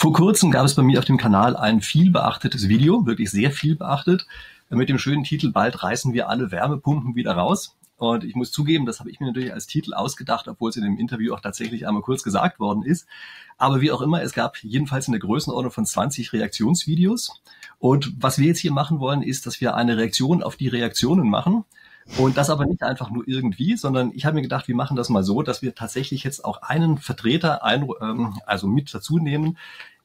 Vor kurzem gab es bei mir auf dem Kanal ein viel beachtetes Video, wirklich sehr viel beachtet, mit dem schönen Titel Bald reißen wir alle Wärmepumpen wieder raus. Und ich muss zugeben, das habe ich mir natürlich als Titel ausgedacht, obwohl es in dem Interview auch tatsächlich einmal kurz gesagt worden ist. Aber wie auch immer, es gab jedenfalls eine Größenordnung von 20 Reaktionsvideos. Und was wir jetzt hier machen wollen, ist, dass wir eine Reaktion auf die Reaktionen machen. Und das aber nicht einfach nur irgendwie, sondern ich habe mir gedacht, wir machen das mal so, dass wir tatsächlich jetzt auch einen Vertreter ein, ähm, also mit dazu nehmen,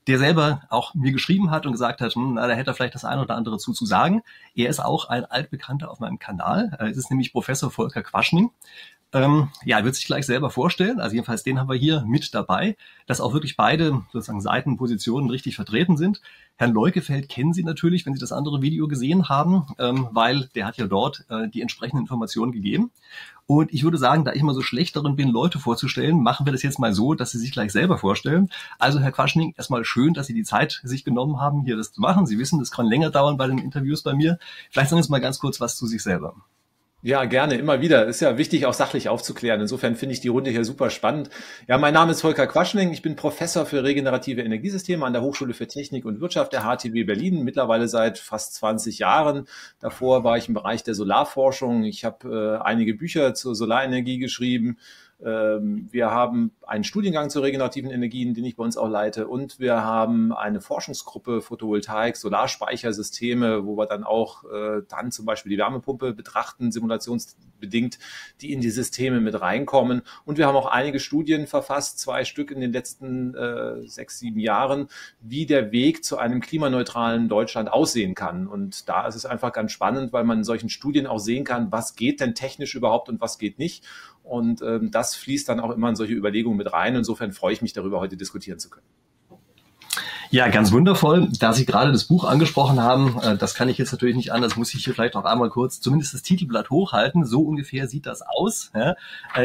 der selber auch mir geschrieben hat und gesagt hat, hm, na, da hätte er vielleicht das eine oder andere zu, zu sagen. Er ist auch ein altbekannter auf meinem Kanal. Es ist nämlich Professor Volker Quaschning. Ähm, ja, er wird sich gleich selber vorstellen. Also jedenfalls den haben wir hier mit dabei, dass auch wirklich beide sozusagen Seitenpositionen richtig vertreten sind. Herrn Leukefeld kennen Sie natürlich, wenn Sie das andere Video gesehen haben, ähm, weil der hat ja dort äh, die entsprechenden Informationen gegeben. Und ich würde sagen, da ich immer so schlecht darin bin, Leute vorzustellen, machen wir das jetzt mal so, dass Sie sich gleich selber vorstellen. Also Herr Quaschning, erstmal schön, dass Sie die Zeit sich genommen haben, hier das zu machen. Sie wissen, das kann länger dauern bei den Interviews bei mir. Vielleicht sagen Sie mal ganz kurz was zu sich selber. Ja, gerne, immer wieder. Ist ja wichtig, auch sachlich aufzuklären. Insofern finde ich die Runde hier super spannend. Ja, mein Name ist Volker Quaschning. Ich bin Professor für regenerative Energiesysteme an der Hochschule für Technik und Wirtschaft der HTW Berlin, mittlerweile seit fast 20 Jahren. Davor war ich im Bereich der Solarforschung. Ich habe äh, einige Bücher zur Solarenergie geschrieben wir haben einen Studiengang zu regenerativen Energien, den ich bei uns auch leite. Und wir haben eine Forschungsgruppe Photovoltaik, Solarspeichersysteme, wo wir dann auch äh, dann zum Beispiel die Wärmepumpe betrachten, simulationsbedingt, die in die Systeme mit reinkommen. Und wir haben auch einige Studien verfasst, zwei Stück in den letzten äh, sechs, sieben Jahren, wie der Weg zu einem klimaneutralen Deutschland aussehen kann. Und da ist es einfach ganz spannend, weil man in solchen Studien auch sehen kann, was geht denn technisch überhaupt und was geht nicht. Und ähm, das fließt dann auch immer in solche Überlegungen mit rein. Insofern freue ich mich darüber, heute diskutieren zu können. Ja, ganz wundervoll. Da Sie gerade das Buch angesprochen haben, äh, das kann ich jetzt natürlich nicht anders, muss ich hier vielleicht auch einmal kurz zumindest das Titelblatt hochhalten. So ungefähr sieht das aus. Äh,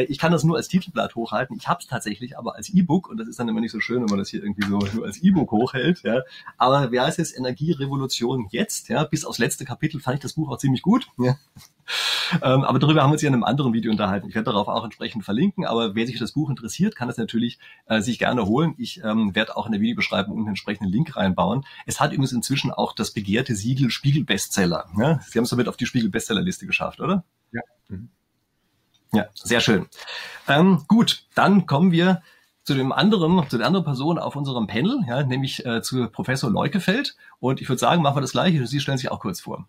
ich kann das nur als Titelblatt hochhalten. Ich habe es tatsächlich aber als E-Book und das ist dann immer nicht so schön, wenn man das hier irgendwie so nur als E-Book hochhält. Aber wie heißt es? Energierevolution jetzt? Bis aufs letzte Kapitel fand ich das Buch auch ziemlich gut. Ähm, aber darüber haben wir uns ja in einem anderen Video unterhalten. Ich werde darauf auch entsprechend verlinken, aber wer sich für das Buch interessiert, kann es natürlich äh, sich gerne holen. Ich ähm, werde auch in der Videobeschreibung einen entsprechenden Link reinbauen. Es hat übrigens inzwischen auch das begehrte Siegel Spiegel Bestseller. Ja? Sie haben es damit auf die Spiegel Bestsellerliste geschafft, oder? Ja. Mhm. Ja, sehr schön. Ähm, gut, dann kommen wir zu dem anderen, zu der anderen Person auf unserem Panel, ja, nämlich äh, zu Professor Leukefeld. Und ich würde sagen, machen wir das gleiche. Sie stellen sich auch kurz vor.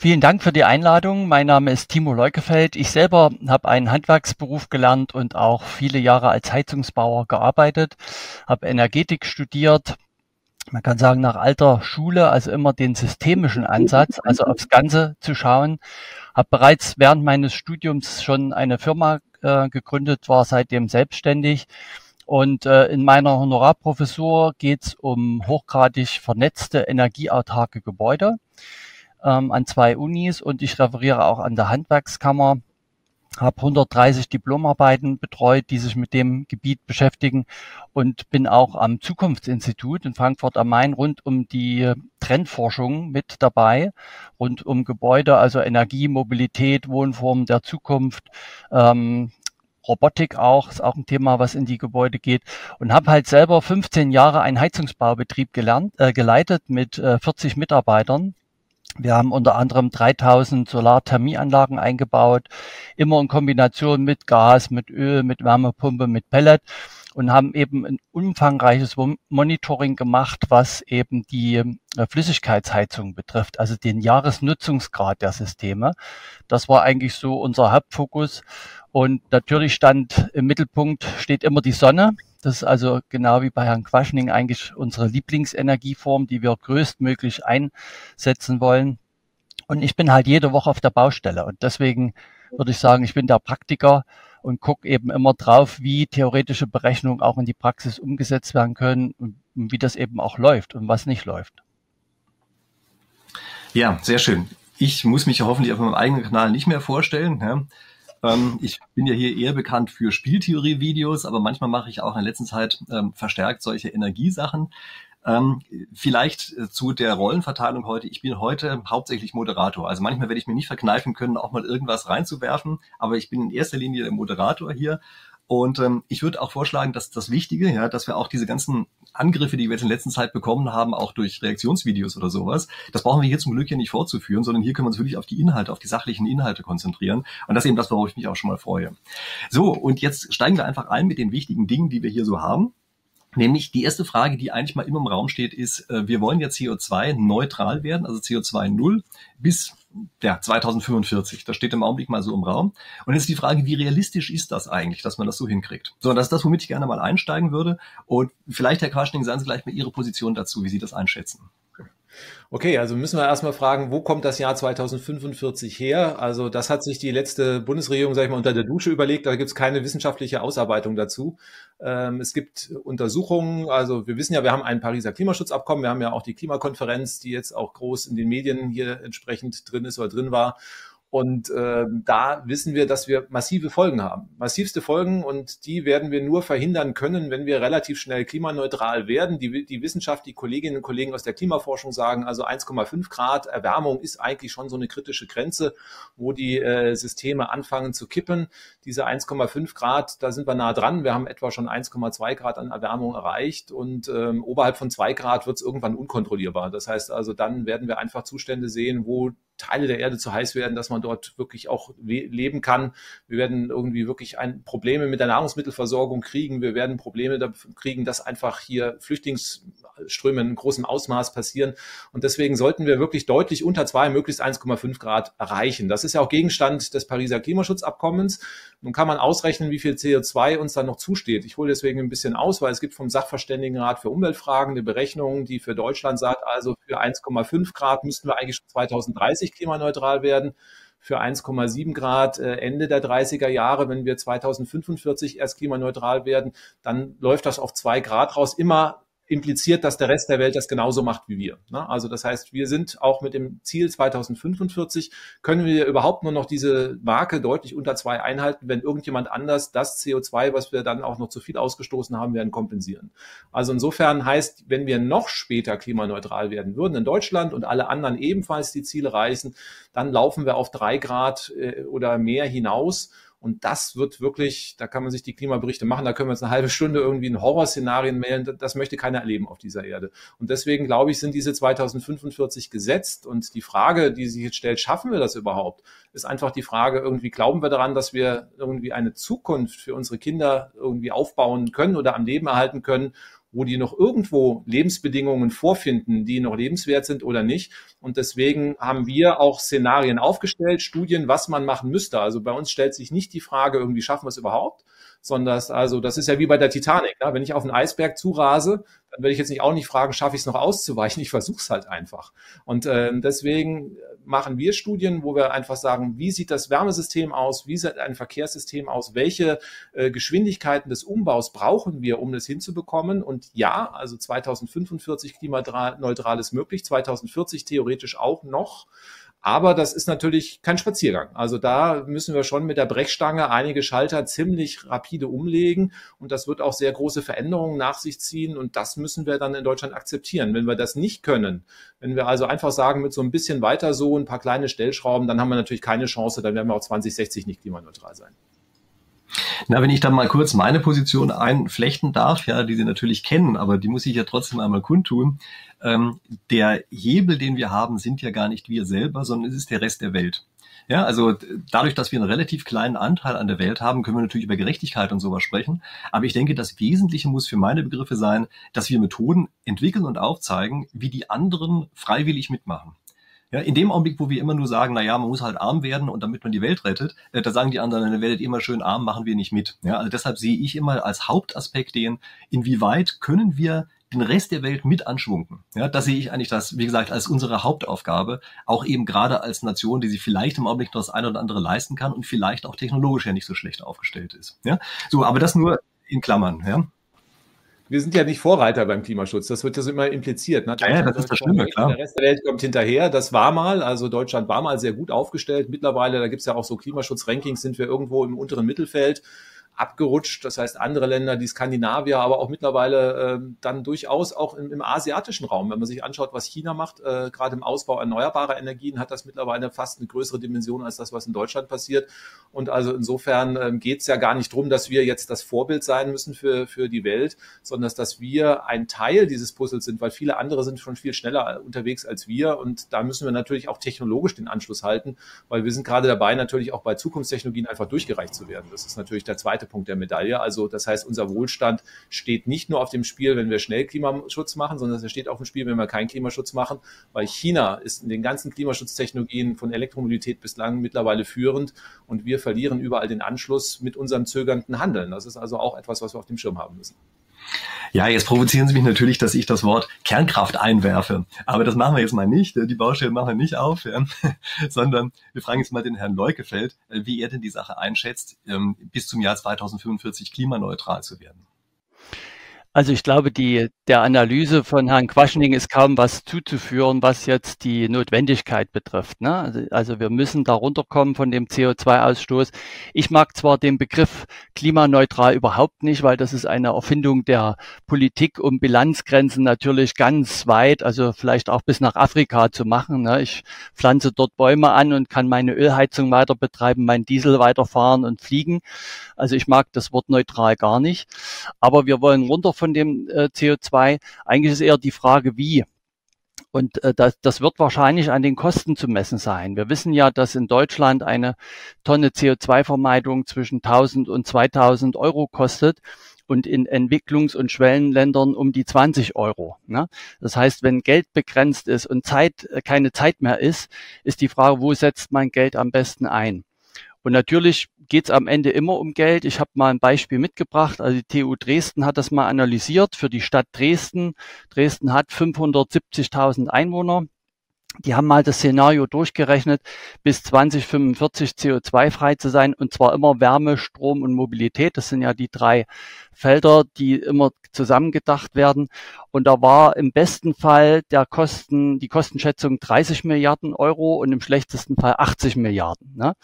Vielen Dank für die Einladung. Mein Name ist Timo Leukefeld. Ich selber habe einen Handwerksberuf gelernt und auch viele Jahre als Heizungsbauer gearbeitet, habe Energetik studiert. Man kann sagen, nach alter Schule, also immer den systemischen Ansatz, also aufs Ganze zu schauen. Habe bereits während meines Studiums schon eine Firma äh, gegründet, war seitdem selbstständig. Und äh, in meiner Honorarprofessur geht es um hochgradig vernetzte energieautarke Gebäude ähm, an zwei Unis und ich referiere auch an der Handwerkskammer. Habe 130 Diplomarbeiten betreut, die sich mit dem Gebiet beschäftigen und bin auch am Zukunftsinstitut in Frankfurt am Main rund um die Trendforschung mit dabei, rund um Gebäude, also Energie, Mobilität, Wohnformen der Zukunft, ähm, Robotik auch, ist auch ein Thema, was in die Gebäude geht und habe halt selber 15 Jahre einen Heizungsbaubetrieb gelernt, äh, geleitet mit äh, 40 Mitarbeitern wir haben unter anderem 3000 Solarthermieanlagen eingebaut, immer in Kombination mit Gas, mit Öl, mit Wärmepumpe, mit Pellet und haben eben ein umfangreiches Monitoring gemacht, was eben die äh, Flüssigkeitsheizung betrifft, also den Jahresnutzungsgrad der Systeme. Das war eigentlich so unser Hauptfokus. Und natürlich stand im Mittelpunkt steht immer die Sonne. Das ist also genau wie bei Herrn Quaschning eigentlich unsere Lieblingsenergieform, die wir größtmöglich einsetzen wollen. Und ich bin halt jede Woche auf der Baustelle. Und deswegen würde ich sagen, ich bin der Praktiker und gucke eben immer drauf, wie theoretische Berechnungen auch in die Praxis umgesetzt werden können und wie das eben auch läuft und was nicht läuft. Ja, sehr schön. Ich muss mich ja hoffentlich auf meinem eigenen Kanal nicht mehr vorstellen. Ähm, ich bin ja hier eher bekannt für Spieltheorie-Videos, aber manchmal mache ich auch in der letzten Zeit ähm, verstärkt solche Energiesachen. Ähm, vielleicht äh, zu der Rollenverteilung heute. Ich bin heute hauptsächlich Moderator. Also manchmal werde ich mir nicht verkneifen können, auch mal irgendwas reinzuwerfen, aber ich bin in erster Linie der Moderator hier Und ähm, ich würde auch vorschlagen, dass das Wichtige, ja, dass wir auch diese ganzen Angriffe, die wir jetzt in letzter Zeit bekommen haben, auch durch Reaktionsvideos oder sowas, das brauchen wir hier zum Glück ja nicht fortzuführen, sondern hier können wir uns wirklich auf die Inhalte, auf die sachlichen Inhalte konzentrieren. Und das ist eben das, worauf ich mich auch schon mal freue. So, und jetzt steigen wir einfach ein mit den wichtigen Dingen, die wir hier so haben. Nämlich die erste Frage, die eigentlich mal immer im Raum steht, ist, äh, wir wollen ja CO2 neutral werden, also CO2 null bis ja, 2045. Das steht im Augenblick mal so im Raum. Und jetzt ist die Frage, wie realistisch ist das eigentlich, dass man das so hinkriegt? So, das ist das, womit ich gerne mal einsteigen würde. Und vielleicht, Herr Quaschning, sagen Sie gleich mal Ihre Position dazu, wie Sie das einschätzen. Okay, also müssen wir erstmal fragen, wo kommt das Jahr 2045 her? Also das hat sich die letzte Bundesregierung, sag ich mal, unter der Dusche überlegt. Da gibt es keine wissenschaftliche Ausarbeitung dazu. Ähm, es gibt Untersuchungen, also wir wissen ja, wir haben ein Pariser Klimaschutzabkommen, wir haben ja auch die Klimakonferenz, die jetzt auch groß in den Medien hier entsprechend drin ist oder drin war. Und äh, da wissen wir, dass wir massive Folgen haben. Massivste Folgen und die werden wir nur verhindern können, wenn wir relativ schnell klimaneutral werden. Die, die Wissenschaft, die Kolleginnen und Kollegen aus der Klimaforschung sagen, also 1,5 Grad Erwärmung ist eigentlich schon so eine kritische Grenze, wo die äh, Systeme anfangen zu kippen. Diese 1,5 Grad, da sind wir nah dran. Wir haben etwa schon 1,2 Grad an Erwärmung erreicht und ähm, oberhalb von 2 Grad wird es irgendwann unkontrollierbar. Das heißt also, dann werden wir einfach Zustände sehen, wo Teile der Erde zu heiß werden, dass man dort wirklich auch leben kann. Wir werden irgendwie wirklich ein Probleme mit der Nahrungsmittelversorgung kriegen. Wir werden Probleme kriegen, dass einfach hier Flüchtlingsströme in großem Ausmaß passieren. Und deswegen sollten wir wirklich deutlich unter zwei, möglichst 1,5 Grad erreichen. Das ist ja auch Gegenstand des Pariser Klimaschutzabkommens. Nun kann man ausrechnen, wie viel CO2 uns dann noch zusteht. Ich hole deswegen ein bisschen aus, weil es gibt vom Sachverständigenrat für Umweltfragen eine Berechnung, die für Deutschland sagt, also für 1,5 Grad müssten wir eigentlich 2030 klimaneutral werden für 1,7 Grad äh, Ende der 30er Jahre, wenn wir 2045 erst klimaneutral werden, dann läuft das auf zwei Grad raus, immer impliziert, dass der Rest der Welt das genauso macht wie wir. Ne? Also das heißt, wir sind auch mit dem Ziel 2045, können wir überhaupt nur noch diese Marke deutlich unter zwei einhalten, wenn irgendjemand anders das CO2, was wir dann auch noch zu viel ausgestoßen haben, werden kompensieren. Also insofern heißt, wenn wir noch später klimaneutral werden würden in Deutschland und alle anderen ebenfalls die Ziele reißen, dann laufen wir auf drei Grad äh, oder mehr hinaus. Und das wird wirklich, da kann man sich die Klimaberichte machen, da können wir uns eine halbe Stunde irgendwie in Horrorszenarien melden. Das möchte keiner erleben auf dieser Erde. Und deswegen glaube ich, sind diese 2045 gesetzt. Und die Frage, die sich jetzt stellt, schaffen wir das überhaupt? Ist einfach die Frage, irgendwie glauben wir daran, dass wir irgendwie eine Zukunft für unsere Kinder irgendwie aufbauen können oder am Leben erhalten können? Wo die noch irgendwo Lebensbedingungen vorfinden, die noch lebenswert sind oder nicht. Und deswegen haben wir auch Szenarien aufgestellt, Studien, was man machen müsste. Also bei uns stellt sich nicht die Frage, irgendwie schaffen wir es überhaupt, sondern also das ist ja wie bei der Titanic. Ne? Wenn ich auf einen Eisberg zurase, dann werde ich jetzt nicht auch nicht fragen, schaffe ich es noch auszuweichen? Ich versuche es halt einfach. Und äh, deswegen machen wir Studien, wo wir einfach sagen, wie sieht das Wärmesystem aus, wie sieht ein Verkehrssystem aus, welche äh, Geschwindigkeiten des Umbaus brauchen wir, um das hinzubekommen. Und ja, also 2045 klimaneutral ist möglich, 2040 theoretisch auch noch. Aber das ist natürlich kein Spaziergang. Also da müssen wir schon mit der Brechstange einige Schalter ziemlich rapide umlegen und das wird auch sehr große Veränderungen nach sich ziehen und das müssen wir dann in Deutschland akzeptieren. Wenn wir das nicht können, wenn wir also einfach sagen, mit so ein bisschen weiter so ein paar kleine Stellschrauben, dann haben wir natürlich keine Chance, dann werden wir auch 2060 nicht klimaneutral sein. Na, wenn ich dann mal kurz meine Position einflechten darf, ja, die Sie natürlich kennen, aber die muss ich ja trotzdem einmal kundtun. Ähm, der Hebel, den wir haben, sind ja gar nicht wir selber, sondern es ist der Rest der Welt. Ja, also dadurch, dass wir einen relativ kleinen Anteil an der Welt haben, können wir natürlich über Gerechtigkeit und sowas sprechen. Aber ich denke, das Wesentliche muss für meine Begriffe sein, dass wir Methoden entwickeln und aufzeigen, wie die anderen freiwillig mitmachen. Ja, in dem Augenblick, wo wir immer nur sagen, na ja, man muss halt arm werden und damit man die Welt rettet, äh, da sagen die anderen, dann werdet ihr immer schön arm, machen wir nicht mit. Ja, also deshalb sehe ich immer als Hauptaspekt den, inwieweit können wir den Rest der Welt mit anschwunken. Ja, da sehe ich eigentlich das, wie gesagt, als unsere Hauptaufgabe, auch eben gerade als Nation, die sich vielleicht im Augenblick noch das eine oder andere leisten kann und vielleicht auch technologisch ja nicht so schlecht aufgestellt ist. Ja, so, aber das nur in Klammern. Ja wir sind ja nicht Vorreiter beim Klimaschutz. Das wird ja so immer impliziert. Ne? Ja, ja, das ist das Schlimme, klar. Der Rest der Welt kommt hinterher. Das war mal, also Deutschland war mal sehr gut aufgestellt. Mittlerweile, da gibt's ja auch so Klimaschutzrankings, sind wir irgendwo im unteren Mittelfeld. Abgerutscht. Das heißt, andere Länder, die Skandinavier, aber auch mittlerweile äh, dann durchaus auch im, im, asiatischen Raum. Wenn man sich anschaut, was China macht, äh, gerade im Ausbau erneuerbarer Energien, hat das mittlerweile fast eine größere Dimension als das, was in Deutschland passiert. Und also insofern äh, geht es ja gar nicht drum, dass wir jetzt das Vorbild sein müssen für, für die Welt, sondern dass wir ein Teil dieses Puzzles sind, weil viele andere sind schon viel schneller unterwegs als wir. Und da müssen wir natürlich auch technologisch den Anschluss halten, weil wir sind gerade dabei, natürlich auch bei Zukunftstechnologien einfach durchgereicht zu werden. Das ist natürlich der zweite Punkt der Medaille. Also das heißt, unser Wohlstand steht nicht nur auf dem Spiel, wenn wir schnell Klimaschutz machen, sondern es steht auf dem Spiel, wenn wir keinen Klimaschutz machen, weil China ist in den ganzen Klimaschutztechnologien von Elektromobilität bislang mittlerweile führend und wir verlieren überall den Anschluss mit unserem zögernden Handeln. Das ist also auch etwas, was wir auf dem Schirm haben müssen. Ja, jetzt provozieren Sie mich natürlich, dass ich das Wort Kernkraft einwerfe. Aber das machen wir jetzt mal nicht. Die Baustelle machen wir nicht auf, ja. sondern wir fragen jetzt mal den Herrn Leukefeld, wie er denn die Sache einschätzt, ähm, bis zum Jahr 2045 klimaneutral zu werden. Also ich glaube, die, der Analyse von Herrn Quaschning ist kaum was zuzuführen, was jetzt die Notwendigkeit betrifft. Ne? Also, also wir müssen da runterkommen von dem CO2-Ausstoß. Ich mag zwar den Begriff klimaneutral überhaupt nicht, weil das ist eine Erfindung der Politik, um Bilanzgrenzen natürlich ganz weit, also vielleicht auch bis nach Afrika zu machen. Ne? Ich pflanze dort Bäume an und kann meine Ölheizung weiter betreiben, mein Diesel weiterfahren und fliegen. Also ich mag das Wort neutral gar nicht. Aber wir wollen runter von dem äh, CO2. Eigentlich ist eher die Frage, wie. Und äh, das, das wird wahrscheinlich an den Kosten zu messen sein. Wir wissen ja, dass in Deutschland eine Tonne CO2-Vermeidung zwischen 1000 und 2000 Euro kostet und in Entwicklungs- und Schwellenländern um die 20 Euro. Ne? Das heißt, wenn Geld begrenzt ist und Zeit äh, keine Zeit mehr ist, ist die Frage, wo setzt man Geld am besten ein? Und natürlich geht es am Ende immer um Geld. Ich habe mal ein Beispiel mitgebracht. Also die TU Dresden hat das mal analysiert für die Stadt Dresden. Dresden hat 570.000 Einwohner. Die haben mal das Szenario durchgerechnet, bis 2045 CO2-frei zu sein, und zwar immer Wärme, Strom und Mobilität. Das sind ja die drei Felder, die immer zusammengedacht werden. Und da war im besten Fall der Kosten, die Kostenschätzung 30 Milliarden Euro und im schlechtesten Fall 80 Milliarden. Ne?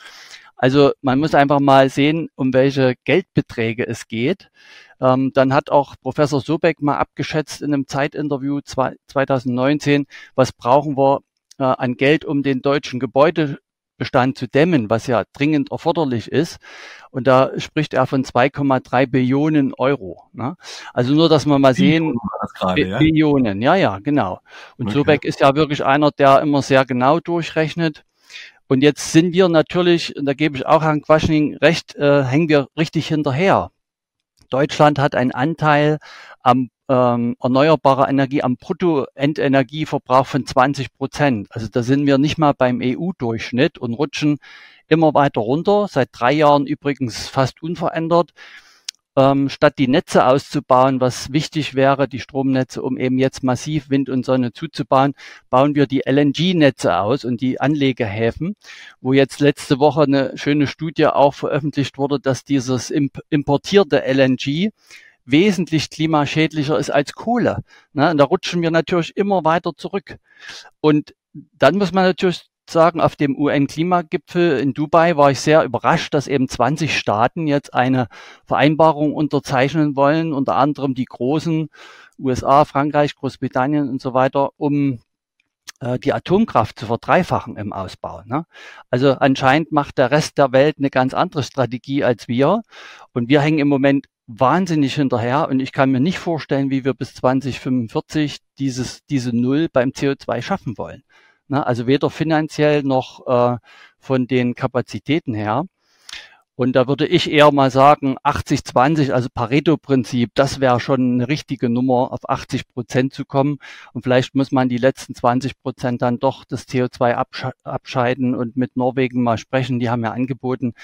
Also man muss einfach mal sehen, um welche Geldbeträge es geht. Ähm, dann hat auch Professor Sobeck mal abgeschätzt in einem Zeitinterview 2019, was brauchen wir äh, an Geld, um den deutschen Gebäudebestand zu dämmen, was ja dringend erforderlich ist. Und da spricht er von 2,3 Billionen Euro. Ne? Also nur, dass wir mal sehen, grade, ja? Billionen, ja, ja, genau. Und okay. Sobeck ist ja wirklich einer, der immer sehr genau durchrechnet. Und jetzt sind wir natürlich, und da gebe ich auch Herrn Quaschning recht, äh, hängen wir richtig hinterher. Deutschland hat einen Anteil am ähm, erneuerbarer Energie, am Bruttoendenergieverbrauch von 20 Prozent. Also da sind wir nicht mal beim EU-Durchschnitt und rutschen immer weiter runter. Seit drei Jahren übrigens fast unverändert ähm, statt die Netze auszubauen, was wichtig wäre, die Stromnetze, um eben jetzt massiv Wind und Sonne zuzubauen, bauen wir die LNG-Netze aus und die Anlegehäfen, wo jetzt letzte Woche eine schöne Studie auch veröffentlicht wurde, dass dieses importierte LNG wesentlich klimaschädlicher ist als Kohle. Ne? Und da rutschen wir natürlich immer weiter zurück. Und dann muss man natürlich sagen, auf dem UN-Klimagipfel in Dubai war ich sehr überrascht, dass eben 20 Staaten jetzt eine Vereinbarung unterzeichnen wollen, unter anderem die großen USA, Frankreich, Großbritannien und so weiter, um äh, die Atomkraft zu verdreifachen im Ausbau. Ne? Also anscheinend macht der Rest der Welt eine ganz andere Strategie als wir und wir hängen im Moment wahnsinnig hinterher und ich kann mir nicht vorstellen, wie wir bis 2045 dieses, diese Null beim CO2 schaffen wollen. Ne? Also weder finanziell noch äh, von den Kapazitäten her. Und da würde ich eher mal sagen, 80-20, also Pareto-Prinzip, das wäre schon eine richtige Nummer, auf 80 Prozent zu kommen. Und vielleicht muss man die letzten 20 Prozent dann doch das CO2 abscheiden und mit Norwegen mal sprechen. Die haben ja angeboten,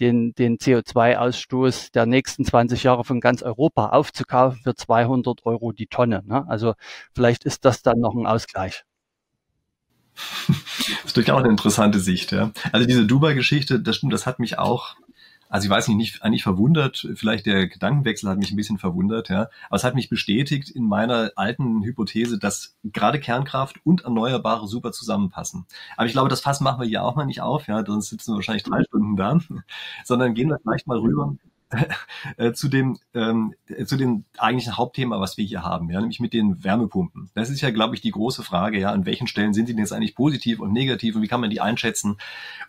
den, den CO2-Ausstoß der nächsten 20 Jahre von ganz Europa aufzukaufen für 200 Euro die Tonne. Ne? Also vielleicht ist das dann noch ein Ausgleich. Das ist durchaus eine interessante Sicht, ja. Also diese Dubai-Geschichte, das stimmt, das hat mich auch, also ich weiß nicht, nicht eigentlich verwundert, vielleicht der Gedankenwechsel hat mich ein bisschen verwundert, ja. Aber es hat mich bestätigt in meiner alten Hypothese, dass gerade Kernkraft und Erneuerbare super zusammenpassen. Aber ich glaube, das Fass machen wir hier auch mal nicht auf, ja, sonst sitzen wir wahrscheinlich drei Stunden da, sondern gehen wir vielleicht mal rüber äh, zu dem ähm, zu dem eigentlichen Hauptthema, was wir hier haben, ja, nämlich mit den Wärmepumpen. Das ist ja, glaube ich, die große Frage, ja, an welchen Stellen sind die denn jetzt eigentlich positiv und negativ und wie kann man die einschätzen?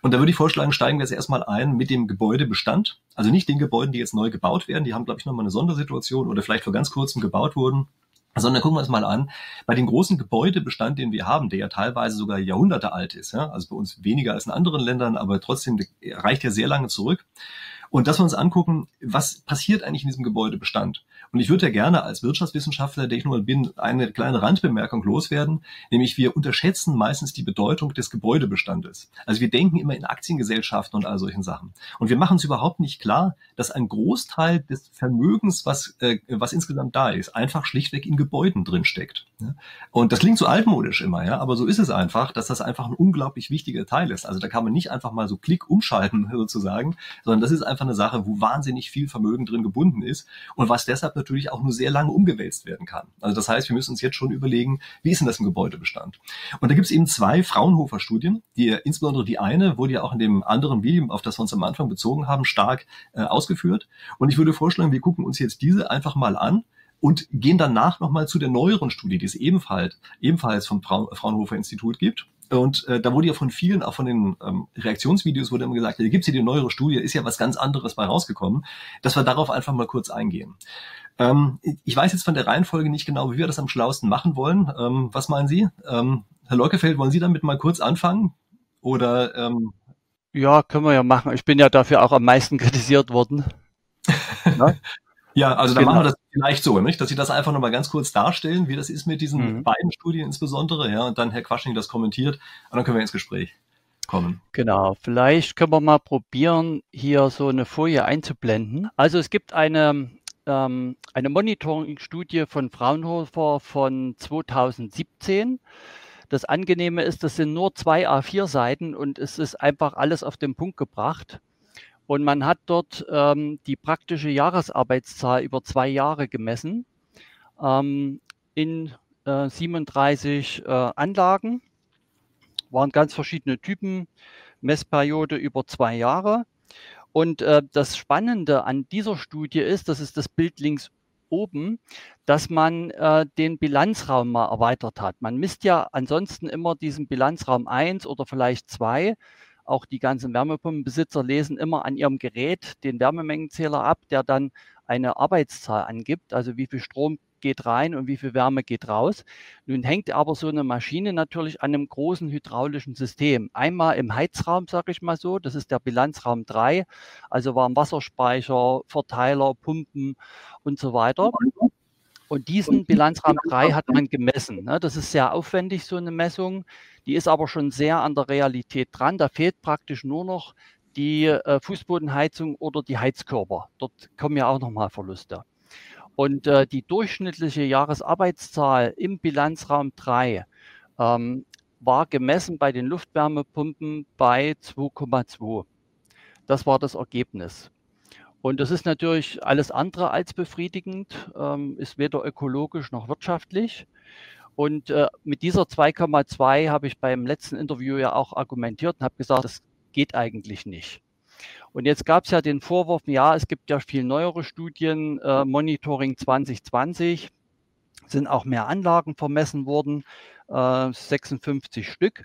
Und da würde ich vorschlagen, steigen wir jetzt erstmal ein mit dem Gebäudebestand, also nicht den Gebäuden, die jetzt neu gebaut werden, die haben, glaube ich, nochmal eine Sondersituation oder vielleicht vor ganz kurzem gebaut wurden, sondern gucken wir uns mal an, bei dem großen Gebäudebestand, den wir haben, der ja teilweise sogar Jahrhunderte alt ist, ja, also bei uns weniger als in anderen Ländern, aber trotzdem reicht ja sehr lange zurück. Und dass wir uns angucken, was passiert eigentlich in diesem Gebäudebestand. Und ich würde ja gerne als Wirtschaftswissenschaftler, der ich nur bin, eine kleine Randbemerkung loswerden, nämlich wir unterschätzen meistens die Bedeutung des Gebäudebestandes. Also wir denken immer in Aktiengesellschaften und all solchen Sachen. Und wir machen uns überhaupt nicht klar, dass ein Großteil des Vermögens, was, äh, was insgesamt da ist, einfach schlichtweg in Gebäuden drin steckt. Und das klingt so altmodisch immer, ja, aber so ist es einfach, dass das einfach ein unglaublich wichtiger Teil ist. Also da kann man nicht einfach mal so Klick umschalten sozusagen, sondern das ist einfach eine Sache, wo wahnsinnig viel Vermögen drin gebunden ist und was deshalb natürlich auch nur sehr lange umgewälzt werden kann. Also das heißt, wir müssen uns jetzt schon überlegen, wie ist denn das im Gebäudebestand? Und da gibt es eben zwei Fraunhofer-Studien, die insbesondere die eine wurde ja auch in dem anderen Video, auf das wir uns am Anfang bezogen haben, stark äh, ausgeführt. Und ich würde vorschlagen, wir gucken uns jetzt diese einfach mal an und gehen danach nochmal zu der neueren Studie, die es ebenfalls, ebenfalls vom Fraunhofer Institut gibt. Und äh, da wurde ja von vielen, auch von den ähm, Reaktionsvideos, wurde immer gesagt, da gibt's hier die neuere Studie, ist ja was ganz anderes bei rausgekommen, dass wir darauf einfach mal kurz eingehen. Ähm, ich weiß jetzt von der Reihenfolge nicht genau, wie wir das am schlausten machen wollen. Ähm, was meinen Sie? Ähm, Herr Leukefeld, wollen Sie damit mal kurz anfangen? Oder ähm ja, können wir ja machen. Ich bin ja dafür auch am meisten kritisiert worden. Ja, also dann genau. machen wir das vielleicht so, nicht? dass Sie das einfach nochmal ganz kurz darstellen, wie das ist mit diesen mhm. beiden Studien insbesondere, ja, und dann Herr Quaschning das kommentiert, und dann können wir ins Gespräch kommen. Genau, vielleicht können wir mal probieren, hier so eine Folie einzublenden. Also es gibt eine, ähm, eine Monitoring-Studie von Fraunhofer von 2017. Das Angenehme ist, das sind nur zwei A4-Seiten und es ist einfach alles auf den Punkt gebracht. Und man hat dort ähm, die praktische Jahresarbeitszahl über zwei Jahre gemessen ähm, in äh, 37 äh, Anlagen. Waren ganz verschiedene Typen, Messperiode über zwei Jahre. Und äh, das Spannende an dieser Studie ist, das ist das Bild links oben, dass man äh, den Bilanzraum mal erweitert hat. Man misst ja ansonsten immer diesen Bilanzraum 1 oder vielleicht 2 auch die ganzen Wärmepumpenbesitzer lesen immer an ihrem Gerät den Wärmemengenzähler ab, der dann eine Arbeitszahl angibt, also wie viel Strom geht rein und wie viel Wärme geht raus. Nun hängt aber so eine Maschine natürlich an einem großen hydraulischen System. Einmal im Heizraum, sage ich mal so, das ist der Bilanzraum 3, also Warmwasserspeicher, Verteiler, Pumpen und so weiter. Und diesen Bilanzraum 3 hat man gemessen. Ne? Das ist sehr aufwendig, so eine Messung. Die ist aber schon sehr an der Realität dran. Da fehlt praktisch nur noch die äh, Fußbodenheizung oder die Heizkörper. Dort kommen ja auch nochmal Verluste. Und äh, die durchschnittliche Jahresarbeitszahl im Bilanzraum 3 ähm, war gemessen bei den Luftwärmepumpen bei 2,2. Das war das Ergebnis. Und das ist natürlich alles andere als befriedigend, ähm, ist weder ökologisch noch wirtschaftlich. Und äh, mit dieser 2,2 habe ich beim letzten Interview ja auch argumentiert und habe gesagt, das geht eigentlich nicht. Und jetzt gab es ja den Vorwurf, ja, es gibt ja viel neuere Studien, äh, Monitoring 2020, sind auch mehr Anlagen vermessen worden, äh, 56 Stück.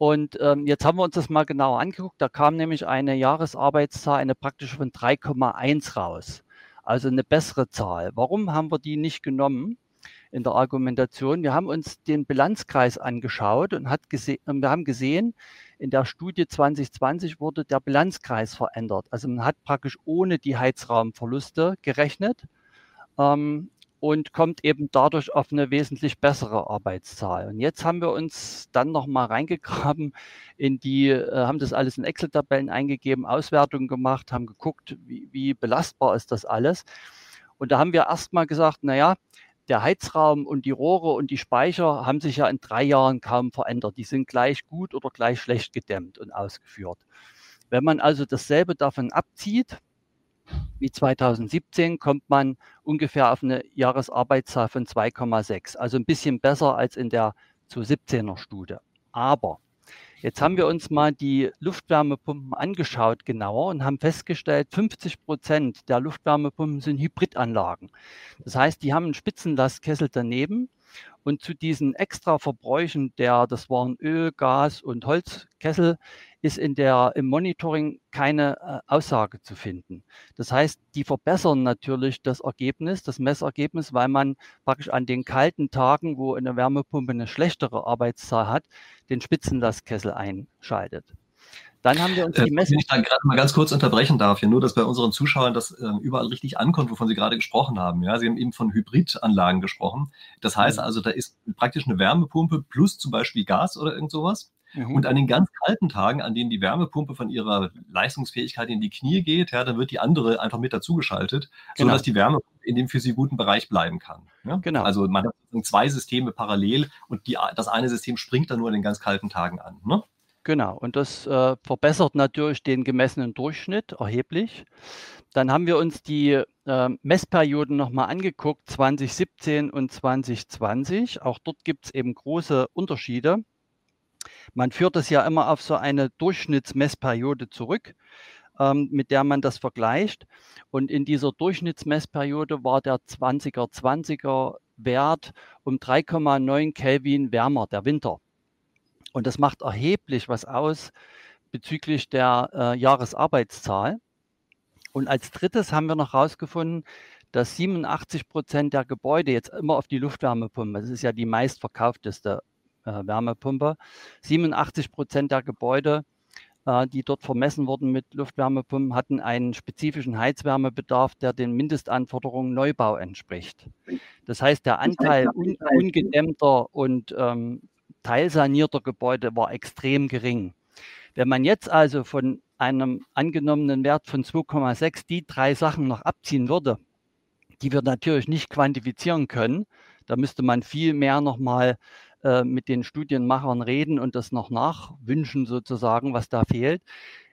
Und ähm, jetzt haben wir uns das mal genauer angeguckt. Da kam nämlich eine Jahresarbeitszahl, eine praktische von 3,1 raus. Also eine bessere Zahl. Warum haben wir die nicht genommen? in der Argumentation. Wir haben uns den Bilanzkreis angeschaut und hat wir haben gesehen, in der Studie 2020 wurde der Bilanzkreis verändert. Also man hat praktisch ohne die Heizraumverluste gerechnet ähm, und kommt eben dadurch auf eine wesentlich bessere Arbeitszahl. Und jetzt haben wir uns dann nochmal reingegraben in die, äh, haben das alles in Excel-Tabellen eingegeben, Auswertungen gemacht, haben geguckt, wie, wie belastbar ist das alles. Und da haben wir erstmal gesagt, naja, der Heizraum und die Rohre und die Speicher haben sich ja in drei Jahren kaum verändert. Die sind gleich gut oder gleich schlecht gedämmt und ausgeführt. Wenn man also dasselbe davon abzieht, wie 2017, kommt man ungefähr auf eine Jahresarbeitszahl von 2,6. Also ein bisschen besser als in der 2017er Studie. Aber Jetzt haben wir uns mal die Luftwärmepumpen angeschaut genauer und haben festgestellt, 50 Prozent der Luftwärmepumpen sind Hybridanlagen. Das heißt, die haben einen Spitzenlastkessel daneben und zu diesen extra Verbräuchen der, das waren Öl, Gas und Holzkessel, ist in der, im Monitoring keine äh, Aussage zu finden. Das heißt, die verbessern natürlich das Ergebnis, das Messergebnis, weil man praktisch an den kalten Tagen, wo eine Wärmepumpe eine schlechtere Arbeitszahl hat, den Spitzenlastkessel einschaltet. Dann haben wir uns äh, die Messung. Wenn ich da gerade mal ganz kurz unterbrechen darf, hier nur, dass bei unseren Zuschauern das äh, überall richtig ankommt, wovon Sie gerade gesprochen haben. Ja, Sie haben eben von Hybridanlagen gesprochen. Das heißt also, da ist praktisch eine Wärmepumpe plus zum Beispiel Gas oder irgend sowas. Mhm. Und an den ganz kalten Tagen, an denen die Wärmepumpe von ihrer Leistungsfähigkeit in die Knie geht, ja, dann wird die andere einfach mit dazugeschaltet, genau. sodass die Wärmepumpe in dem für sie guten Bereich bleiben kann. Ja? Genau. Also man hat zwei Systeme parallel und die, das eine System springt dann nur an den ganz kalten Tagen an. Ne? Genau, und das äh, verbessert natürlich den gemessenen Durchschnitt erheblich. Dann haben wir uns die äh, Messperioden nochmal angeguckt, 2017 und 2020. Auch dort gibt es eben große Unterschiede. Man führt es ja immer auf so eine Durchschnittsmessperiode zurück, ähm, mit der man das vergleicht. Und in dieser Durchschnittsmessperiode war der 20er, 20er Wert um 3,9 Kelvin wärmer, der Winter. Und das macht erheblich was aus bezüglich der äh, Jahresarbeitszahl. Und als drittes haben wir noch herausgefunden, dass 87 Prozent der Gebäude jetzt immer auf die Luftwärmepumpe, das ist ja die meistverkaufteste äh, Wärmepumpe, 87 Prozent der Gebäude, äh, die dort vermessen wurden mit Luftwärmepumpen, hatten einen spezifischen Heizwärmebedarf, der den Mindestanforderungen Neubau entspricht. Das heißt, der Anteil un ungedämmter und ähm, teilsanierter Gebäude war extrem gering. Wenn man jetzt also von einem angenommenen Wert von 2,6 die drei Sachen noch abziehen würde, die wir natürlich nicht quantifizieren können, da müsste man viel mehr nochmal äh, mit den Studienmachern reden und das noch nachwünschen sozusagen, was da fehlt.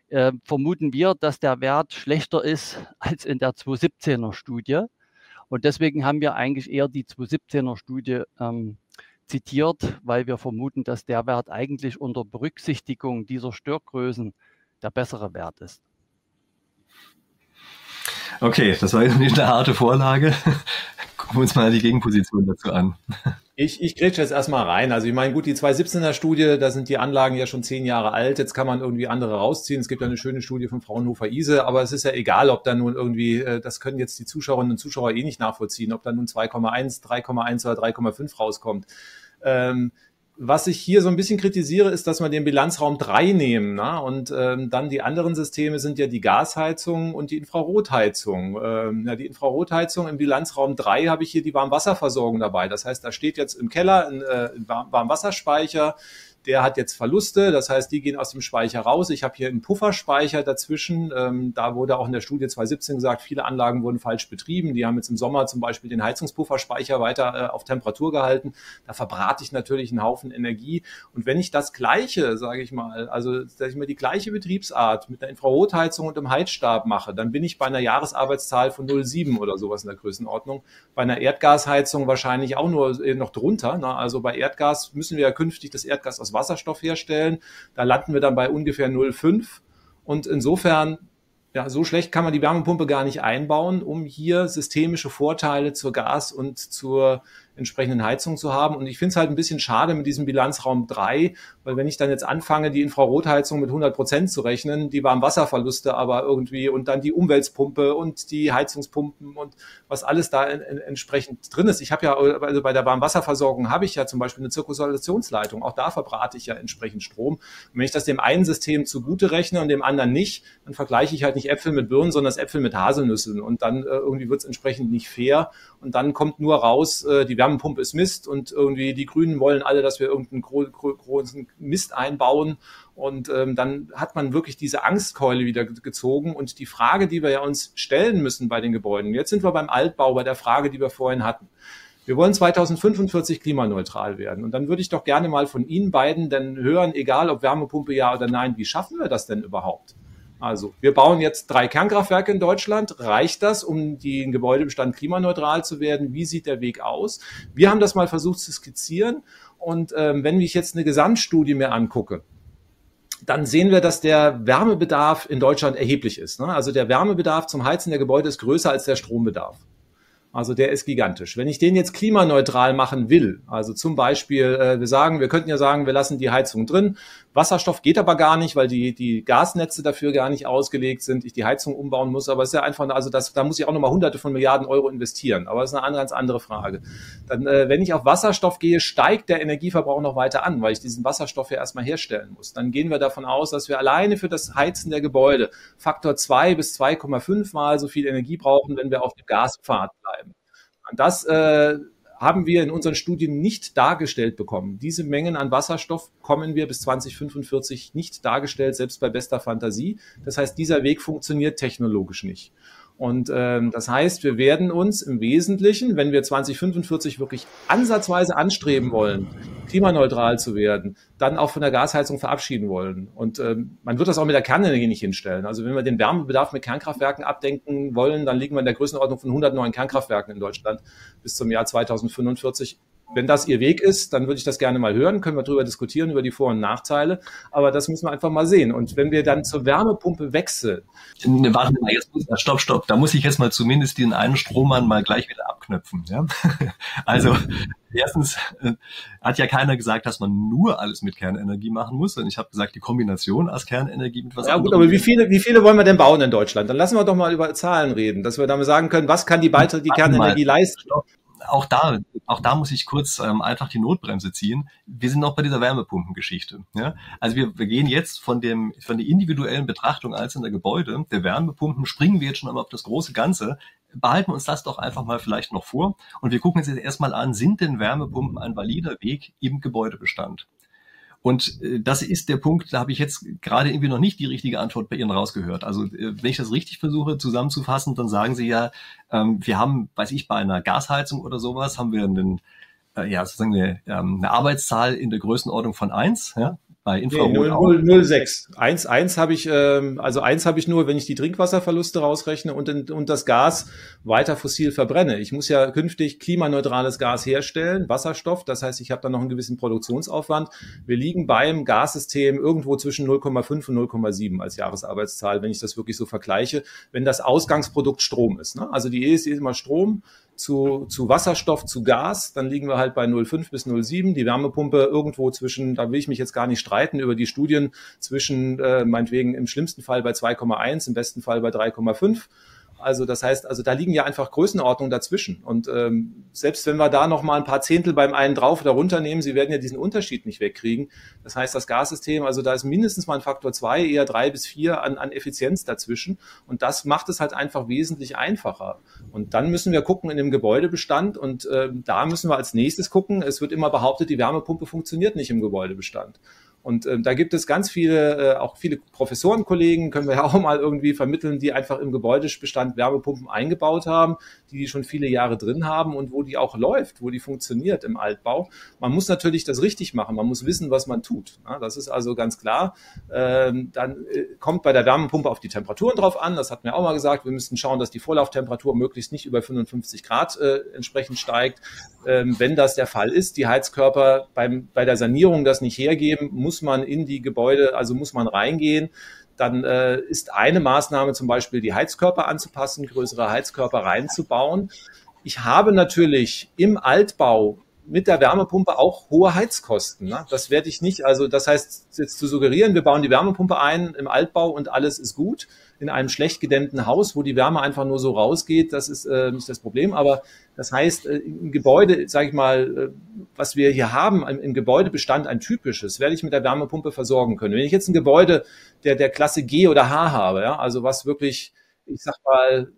Äh, vermuten wir, dass der Wert schlechter ist als in der 2017er Studie. Und deswegen haben wir eigentlich eher die 2017er Studie ähm, zitiert, weil wir vermuten, dass der Wert eigentlich unter Berücksichtigung dieser Störgrößen der bessere Wert ist. Okay, das war jetzt nicht eine harte Vorlage. Gucken wir uns mal die Gegenposition dazu an. Ich, ich grätsche jetzt erstmal rein. Also ich meine, gut, die 2017er Studie, da sind die Anlagen ja schon zehn Jahre alt. Jetzt kann man irgendwie andere rausziehen. Es gibt ja eine schöne Studie von Fraunhofer-Ise, aber es ist ja egal, ob da nun irgendwie, äh, das können jetzt die Zuschauerinnen und Zuschauer eh nicht nachvollziehen, ob da nun 2,1, 3,1 oder 3,5 rauskommt. Ähm, was ich hier so ein bisschen kritisiere, ist, dass wir den Bilanzraum 3 nehmen. Na? Und ähm, dann die anderen Systeme sind ja die Gasheizung und die Infrarotheizung. Ähm, ja, die Infrarotheizung im Bilanzraum 3 habe ich hier die Warmwasserversorgung dabei. Das heißt, da steht jetzt im Keller ein, äh, ein Warmwasserspeicher der hat jetzt Verluste, das heißt, die gehen aus dem Speicher raus. Ich habe hier einen Pufferspeicher dazwischen. Ähm, da wurde auch in der Studie 2017 gesagt, viele Anlagen wurden falsch betrieben. Die haben jetzt im Sommer zum Beispiel den Heizungspufferspeicher weiter äh, auf Temperatur gehalten. Da verbrate ich natürlich einen Haufen Energie. Und wenn ich das Gleiche, sage ich mal, also sag ich mal die gleiche Betriebsart mit einer Infrarotheizung und einem Heizstab mache, dann bin ich bei einer Jahresarbeitszahl von 0,7 oder sowas in der Größenordnung. Bei einer Erdgasheizung wahrscheinlich auch nur äh, noch drunter. Ne? Also bei Erdgas müssen wir ja künftig das Erdgas aus Wasserstoff herstellen. Da landen wir dann bei ungefähr 0,5. Und insofern ja, so schlecht kann man die Wärmepumpe gar nicht einbauen, um hier systemische Vorteile zur Gas- und zur entsprechenden Heizung zu haben. Und ich finde es halt ein bisschen schade mit diesem Bilanzraum 3, weil wenn ich dann jetzt anfange, die Infrarotheizung mit 100 Prozent zu rechnen, die Warmwasserverluste aber irgendwie und dann die Umweltpumpe und die Heizungspumpen und was alles da in, in, entsprechend drin ist. Ich habe ja, also bei der Warmwasserversorgung habe ich ja zum Beispiel eine Zirkulationsleitung. Auch da verbrate ich ja entsprechend Strom. Und wenn ich das dem einen System zugute rechne und dem anderen nicht, dann vergleiche ich halt nicht Äpfel mit Birnen, sondern das Äpfel mit Haselnüssen. Und dann äh, irgendwie wird es entsprechend nicht fair. Und dann kommt nur raus, äh, die Wärmepumpe ist Mist und irgendwie die Grünen wollen alle, dass wir irgendeinen gro gro großen Mist einbauen. Und ähm, dann hat man wirklich diese Angstkeule wieder gezogen. Und die Frage, die wir ja uns stellen müssen bei den Gebäuden, jetzt sind wir beim Altbau, bei der Frage, die wir vorhin hatten. Wir wollen 2045 klimaneutral werden. Und dann würde ich doch gerne mal von Ihnen beiden dann hören, egal ob Wärmepumpe ja oder nein, wie schaffen wir das denn überhaupt? Also, wir bauen jetzt drei Kernkraftwerke in Deutschland. Reicht das, um den Gebäudebestand klimaneutral zu werden? Wie sieht der Weg aus? Wir haben das mal versucht zu skizzieren. Und ähm, wenn ich jetzt eine Gesamtstudie mir angucke, dann sehen wir, dass der Wärmebedarf in Deutschland erheblich ist. Ne? Also der Wärmebedarf zum Heizen der Gebäude ist größer als der Strombedarf. Also der ist gigantisch. Wenn ich den jetzt klimaneutral machen will, also zum Beispiel, äh, wir sagen, wir könnten ja sagen, wir lassen die Heizung drin. Wasserstoff geht aber gar nicht, weil die, die Gasnetze dafür gar nicht ausgelegt sind. Ich die Heizung umbauen muss. Aber es ist ja einfach, also das, da muss ich auch nochmal hunderte von Milliarden Euro investieren. Aber das ist eine ganz andere Frage. Dann, äh, wenn ich auf Wasserstoff gehe, steigt der Energieverbrauch noch weiter an, weil ich diesen Wasserstoff ja erstmal herstellen muss. Dann gehen wir davon aus, dass wir alleine für das Heizen der Gebäude Faktor 2 bis 2,5 mal so viel Energie brauchen, wenn wir auf dem Gaspfad bleiben. Und das äh, haben wir in unseren Studien nicht dargestellt bekommen. Diese Mengen an Wasserstoff kommen wir bis 2045 nicht dargestellt, selbst bei bester Fantasie. Das heißt, dieser Weg funktioniert technologisch nicht. Und ähm, das heißt, wir werden uns im Wesentlichen, wenn wir 2045 wirklich ansatzweise anstreben wollen, klimaneutral zu werden, dann auch von der Gasheizung verabschieden wollen. Und ähm, man wird das auch mit der Kernenergie nicht hinstellen. Also wenn wir den Wärmebedarf mit Kernkraftwerken abdenken wollen, dann liegen wir in der Größenordnung von 100 neuen Kernkraftwerken in Deutschland bis zum Jahr 2045 wenn das Ihr Weg ist, dann würde ich das gerne mal hören, können wir darüber diskutieren, über die Vor- und Nachteile. Aber das müssen wir einfach mal sehen. Und wenn wir dann zur Wärmepumpe wechseln. Ne, warte mal, jetzt muss, stopp, stopp. Da muss ich jetzt mal zumindest den einen Strohmann mal gleich wieder abknöpfen. Ja? Also, erstens äh, hat ja keiner gesagt, dass man nur alles mit Kernenergie machen muss. Und ich habe gesagt, die Kombination aus Kernenergie mit was Ja gut, aber wie viele, wie viele wollen wir denn bauen in Deutschland? Dann lassen wir doch mal über Zahlen reden, dass wir damit sagen können, was kann die Beitrag, die Kernenergie mal. leisten? Stopp auch da, auch da muss ich kurz ähm, einfach die Notbremse ziehen. Wir sind noch bei dieser Wärmepumpengeschichte. Ja? Also wir, wir gehen jetzt von dem von der individuellen Betrachtung einzelner Gebäude, der Wärmepumpen, springen wir jetzt schon einmal auf das große Ganze. Behalten uns das doch einfach mal vielleicht noch vor und wir gucken uns jetzt erstmal an, sind denn Wärmepumpen ein valider Weg im Gebäudebestand? Und äh, das ist der Punkt, da habe ich jetzt gerade irgendwie noch nicht die richtige Antwort bei Ihnen rausgehört. Also äh, wenn ich das richtig versuche zusammenzufassen, dann sagen Sie ja, ähm, wir haben, weiß ich, bei einer Gasheizung oder sowas, haben wir einen, äh, ja, sozusagen eine, ähm, eine Arbeitszahl in der Größenordnung von eins. Ja? Bei Infrarot. Nee, 0, 0, 06. 1, 1 habe ich, ähm, also 1 habe ich nur, wenn ich die Trinkwasserverluste rausrechne und, und das Gas weiter fossil verbrenne. Ich muss ja künftig klimaneutrales Gas herstellen, Wasserstoff, das heißt, ich habe dann noch einen gewissen Produktionsaufwand. Wir liegen beim Gassystem irgendwo zwischen 0,5 und 0,7 als Jahresarbeitszahl, wenn ich das wirklich so vergleiche, wenn das Ausgangsprodukt Strom ist. Ne? Also die ESI ist immer Strom, zu, zu Wasserstoff, zu Gas, dann liegen wir halt bei 0,5 bis 0,7. Die Wärmepumpe irgendwo zwischen, da will ich mich jetzt gar nicht streiten über die Studien, zwischen äh, meinetwegen im schlimmsten Fall bei 2,1, im besten Fall bei 3,5. Also das heißt, also da liegen ja einfach Größenordnungen dazwischen. Und ähm, selbst wenn wir da noch mal ein paar Zehntel beim einen drauf oder runter nehmen, Sie werden ja diesen Unterschied nicht wegkriegen. Das heißt, das Gassystem, also da ist mindestens mal ein Faktor zwei, eher drei bis vier an, an Effizienz dazwischen. Und das macht es halt einfach wesentlich einfacher. Und dann müssen wir gucken in dem Gebäudebestand und äh, da müssen wir als nächstes gucken. Es wird immer behauptet, die Wärmepumpe funktioniert nicht im Gebäudebestand. Und äh, da gibt es ganz viele, äh, auch viele Professorenkollegen, können wir ja auch mal irgendwie vermitteln, die einfach im Gebäudebestand Wärmepumpen eingebaut haben, die die schon viele Jahre drin haben und wo die auch läuft, wo die funktioniert im Altbau. Man muss natürlich das richtig machen, man muss wissen, was man tut. Ja, das ist also ganz klar. Ähm, dann äh, kommt bei der Wärmepumpe auf die Temperaturen drauf an, das hatten wir auch mal gesagt. Wir müssen schauen, dass die Vorlauftemperatur möglichst nicht über 55 Grad äh, entsprechend steigt. Ähm, wenn das der Fall ist, die Heizkörper beim, bei der Sanierung das nicht hergeben, muss muss man in die Gebäude, also muss man reingehen. Dann äh, ist eine Maßnahme zum Beispiel, die Heizkörper anzupassen, größere Heizkörper reinzubauen. Ich habe natürlich im Altbau mit der Wärmepumpe auch hohe Heizkosten. Ne? Das werde ich nicht, also das heißt jetzt zu suggerieren, wir bauen die Wärmepumpe ein im Altbau und alles ist gut in einem schlecht gedämmten Haus, wo die Wärme einfach nur so rausgeht, das ist äh, nicht das Problem. Aber das heißt, äh, im Gebäude, sage ich mal, äh, was wir hier haben, im, im, Gebäudebestand ein typisches, werde ich mit der Wärmepumpe versorgen können. Wenn ich jetzt ein Gebäude der, der Klasse G oder H habe, ja, also was wirklich, ich sag mal,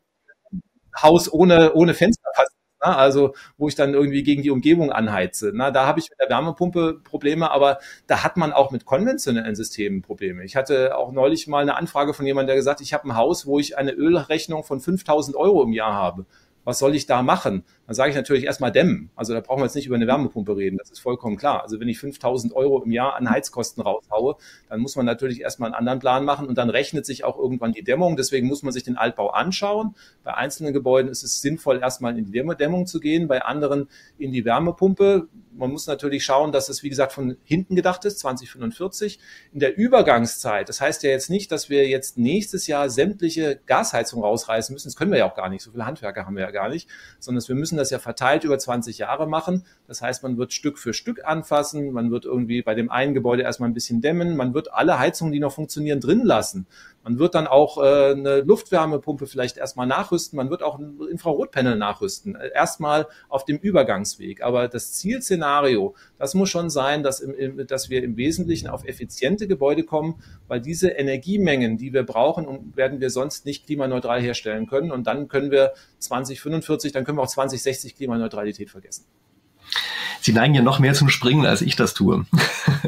Haus ohne, ohne Fenster fast Ne? Also wo ich dann irgendwie gegen die Umgebung anheize. Na, da habe ich mit der Wärmepumpe Probleme, aber da hat man auch mit konventionellen Systemen Probleme. Ich hatte auch neulich mal eine Anfrage von jemandem, der gesagt, ich habe ein Haus, wo ich eine Ölrechnung von 5000 Euro im Jahr habe was soll ich da machen? Dann sage ich natürlich erstmal dämmen. Also da brauchen wir jetzt nicht über eine Wärmepumpe reden, das ist vollkommen klar. Also wenn ich 5000 Euro im Jahr an Heizkosten raushaue, dann muss man natürlich erstmal einen anderen Plan machen und dann rechnet sich auch irgendwann die Dämmung. Deswegen muss man sich den Altbau anschauen. Bei einzelnen Gebäuden ist es sinnvoll, erstmal in die Dämmung zu gehen, bei anderen in die Wärmepumpe. Man muss natürlich schauen, dass es, wie gesagt, von hinten gedacht ist, 2045. In der Übergangszeit, das heißt ja jetzt nicht, dass wir jetzt nächstes Jahr sämtliche Gasheizung rausreißen müssen. Das können wir ja auch gar nicht. So viele Handwerker haben wir ja gar nicht, sondern wir müssen das ja verteilt über 20 Jahre machen. Das heißt, man wird Stück für Stück anfassen. Man wird irgendwie bei dem einen Gebäude erstmal ein bisschen dämmen. Man wird alle Heizungen, die noch funktionieren, drin lassen. Man wird dann auch äh, eine Luftwärmepumpe vielleicht erstmal nachrüsten. Man wird auch ein Infrarotpanel nachrüsten. Äh, erstmal auf dem Übergangsweg. Aber das Zielszenario, das muss schon sein, dass, im, im, dass wir im Wesentlichen auf effiziente Gebäude kommen, weil diese Energiemengen, die wir brauchen, werden wir sonst nicht klimaneutral herstellen können. Und dann können wir 2045, dann können wir auch 2060 Klimaneutralität vergessen. Sie neigen ja noch mehr zum Springen, als ich das tue.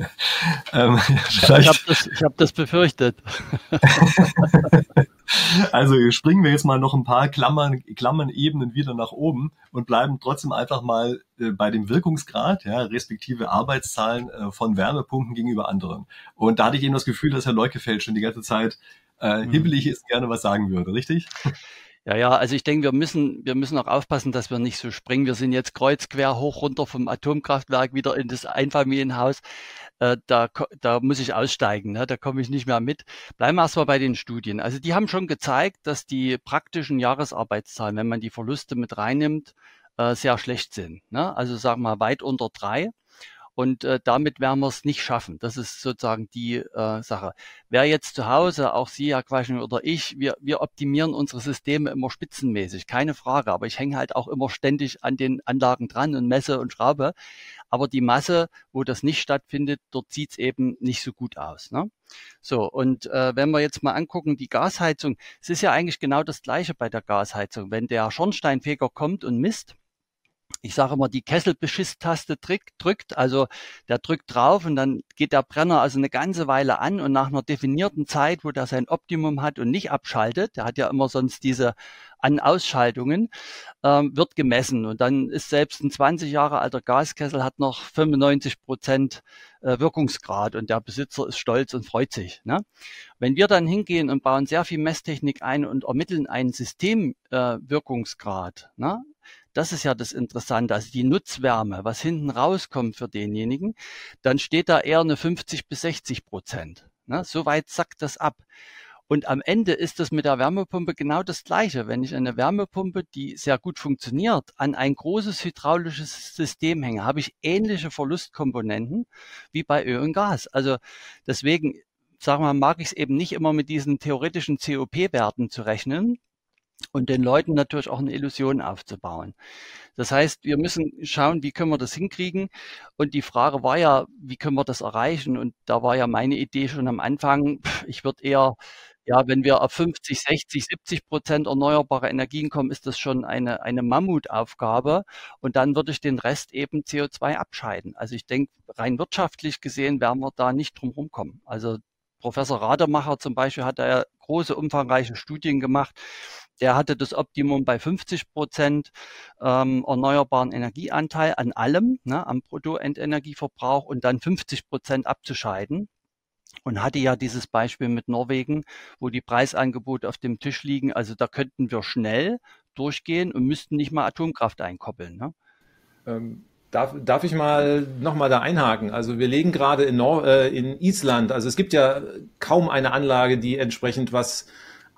ähm, ich habe das, hab das befürchtet. also springen wir jetzt mal noch ein paar Klammern, Klammern-Ebenen wieder nach oben und bleiben trotzdem einfach mal äh, bei dem Wirkungsgrad, ja, respektive Arbeitszahlen äh, von Wärmepumpen gegenüber anderen. Und da hatte ich eben das Gefühl, dass Herr Leukefeld schon die ganze Zeit äh, mhm. hibbelig ist, gerne was sagen würde, richtig? Ja, ja, also ich denke, wir müssen, wir müssen auch aufpassen, dass wir nicht so springen. Wir sind jetzt kreuzquer hoch runter vom Atomkraftwerk wieder in das Einfamilienhaus. Äh, da, da muss ich aussteigen, ne? da komme ich nicht mehr mit. Bleiben wir erstmal bei den Studien. Also die haben schon gezeigt, dass die praktischen Jahresarbeitszahlen, wenn man die Verluste mit reinnimmt, äh, sehr schlecht sind. Ne? Also sagen wir weit unter drei. Und äh, damit werden wir es nicht schaffen. Das ist sozusagen die äh, Sache. Wer jetzt zu Hause, auch Sie, Herr Quaschen oder ich, wir, wir optimieren unsere Systeme immer spitzenmäßig, keine Frage. Aber ich hänge halt auch immer ständig an den Anlagen dran und messe und schraube. Aber die Masse, wo das nicht stattfindet, dort sieht's eben nicht so gut aus. Ne? So, und äh, wenn wir jetzt mal angucken, die Gasheizung, es ist ja eigentlich genau das Gleiche bei der Gasheizung. Wenn der Schornsteinfeger kommt und misst, ich sage immer, die Kesselbeschiss-Taste drückt, also der drückt drauf und dann geht der Brenner also eine ganze Weile an und nach einer definierten Zeit, wo der sein Optimum hat und nicht abschaltet, der hat ja immer sonst diese An-Ausschaltungen, ähm, wird gemessen und dann ist selbst ein 20 Jahre alter Gaskessel hat noch 95 Prozent äh, Wirkungsgrad und der Besitzer ist stolz und freut sich. Ne? Wenn wir dann hingehen und bauen sehr viel Messtechnik ein und ermitteln einen Systemwirkungsgrad, äh, ne? Das ist ja das Interessante, also die Nutzwärme, was hinten rauskommt für denjenigen, dann steht da eher eine 50 bis 60 Prozent. Ne? So weit sackt das ab. Und am Ende ist das mit der Wärmepumpe genau das Gleiche. Wenn ich eine Wärmepumpe, die sehr gut funktioniert, an ein großes hydraulisches System hänge, habe ich ähnliche Verlustkomponenten wie bei Öl und Gas. Also deswegen, sagen wir, mag ich es eben nicht immer mit diesen theoretischen COP-Werten zu rechnen, und den Leuten natürlich auch eine Illusion aufzubauen. Das heißt, wir müssen schauen, wie können wir das hinkriegen. Und die Frage war ja, wie können wir das erreichen? Und da war ja meine Idee schon am Anfang, ich würde eher, ja, wenn wir auf 50, 60, 70 Prozent erneuerbare Energien kommen, ist das schon eine, eine Mammutaufgabe. Und dann würde ich den Rest eben CO2 abscheiden. Also ich denke, rein wirtschaftlich gesehen werden wir da nicht drum rumkommen. Also Professor Rademacher zum Beispiel hat da ja große, umfangreiche Studien gemacht der hatte das Optimum bei 50 Prozent ähm, erneuerbaren Energieanteil an allem, ne, am Bruttoendenergieverbrauch und dann 50 Prozent abzuscheiden. Und hatte ja dieses Beispiel mit Norwegen, wo die Preisangebote auf dem Tisch liegen. Also da könnten wir schnell durchgehen und müssten nicht mal Atomkraft einkoppeln. Ne? Ähm, Darf, darf ich mal nochmal da einhaken? Also wir legen gerade in, äh, in Island, also es gibt ja kaum eine Anlage, die entsprechend was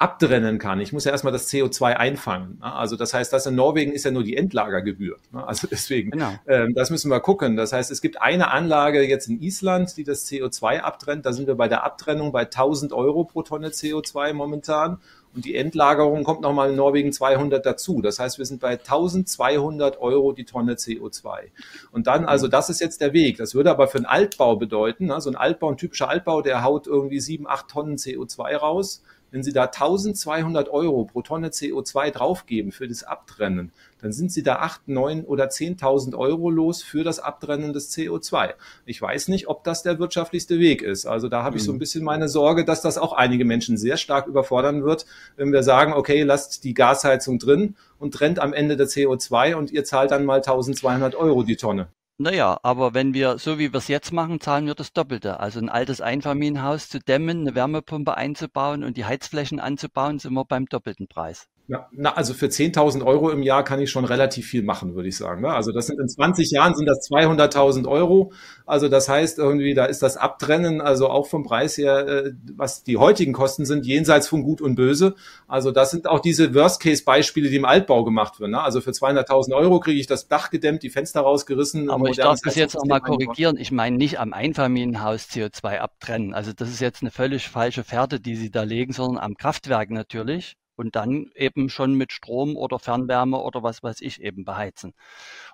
abtrennen kann. Ich muss ja erstmal das CO2 einfangen. Also das heißt, das in Norwegen ist ja nur die Endlagergebühr. Also deswegen, genau. ähm, das müssen wir gucken. Das heißt, es gibt eine Anlage jetzt in Island, die das CO2 abtrennt. Da sind wir bei der Abtrennung bei 1000 Euro pro Tonne CO2 momentan. Und die Endlagerung kommt nochmal in Norwegen 200 dazu. Das heißt, wir sind bei 1200 Euro die Tonne CO2. Und dann, also das ist jetzt der Weg. Das würde aber für einen Altbau bedeuten, ne? so ein Altbau, ein typischer Altbau, der haut irgendwie 7, 8 Tonnen CO2 raus. Wenn Sie da 1200 Euro pro Tonne CO2 draufgeben für das Abtrennen, dann sind Sie da acht, neun oder 10.000 Euro los für das Abtrennen des CO2. Ich weiß nicht, ob das der wirtschaftlichste Weg ist. Also da habe ich so ein mhm. bisschen meine Sorge, dass das auch einige Menschen sehr stark überfordern wird, wenn wir sagen, okay, lasst die Gasheizung drin und trennt am Ende der CO2 und ihr zahlt dann mal 1200 Euro die Tonne. Naja, aber wenn wir, so wie wir es jetzt machen, zahlen wir das Doppelte. Also ein altes Einfamilienhaus zu dämmen, eine Wärmepumpe einzubauen und die Heizflächen anzubauen, sind wir beim doppelten Preis. Ja, na, also für 10.000 Euro im Jahr kann ich schon relativ viel machen, würde ich sagen. Ne? Also das sind in 20 Jahren sind das 200.000 Euro. Also das heißt irgendwie, da ist das Abtrennen, also auch vom Preis her, äh, was die heutigen Kosten sind, jenseits von Gut und Böse. Also das sind auch diese Worst-Case-Beispiele, die im Altbau gemacht werden. Ne? Also für 200.000 Euro kriege ich das Dach gedämmt, die Fenster rausgerissen. Aber ich darf das jetzt auch mal korrigieren. Ich meine nicht am Einfamilienhaus CO2 abtrennen. Also das ist jetzt eine völlig falsche Fährte, die Sie da legen, sondern am Kraftwerk natürlich und dann eben schon mit Strom oder Fernwärme oder was weiß ich eben beheizen.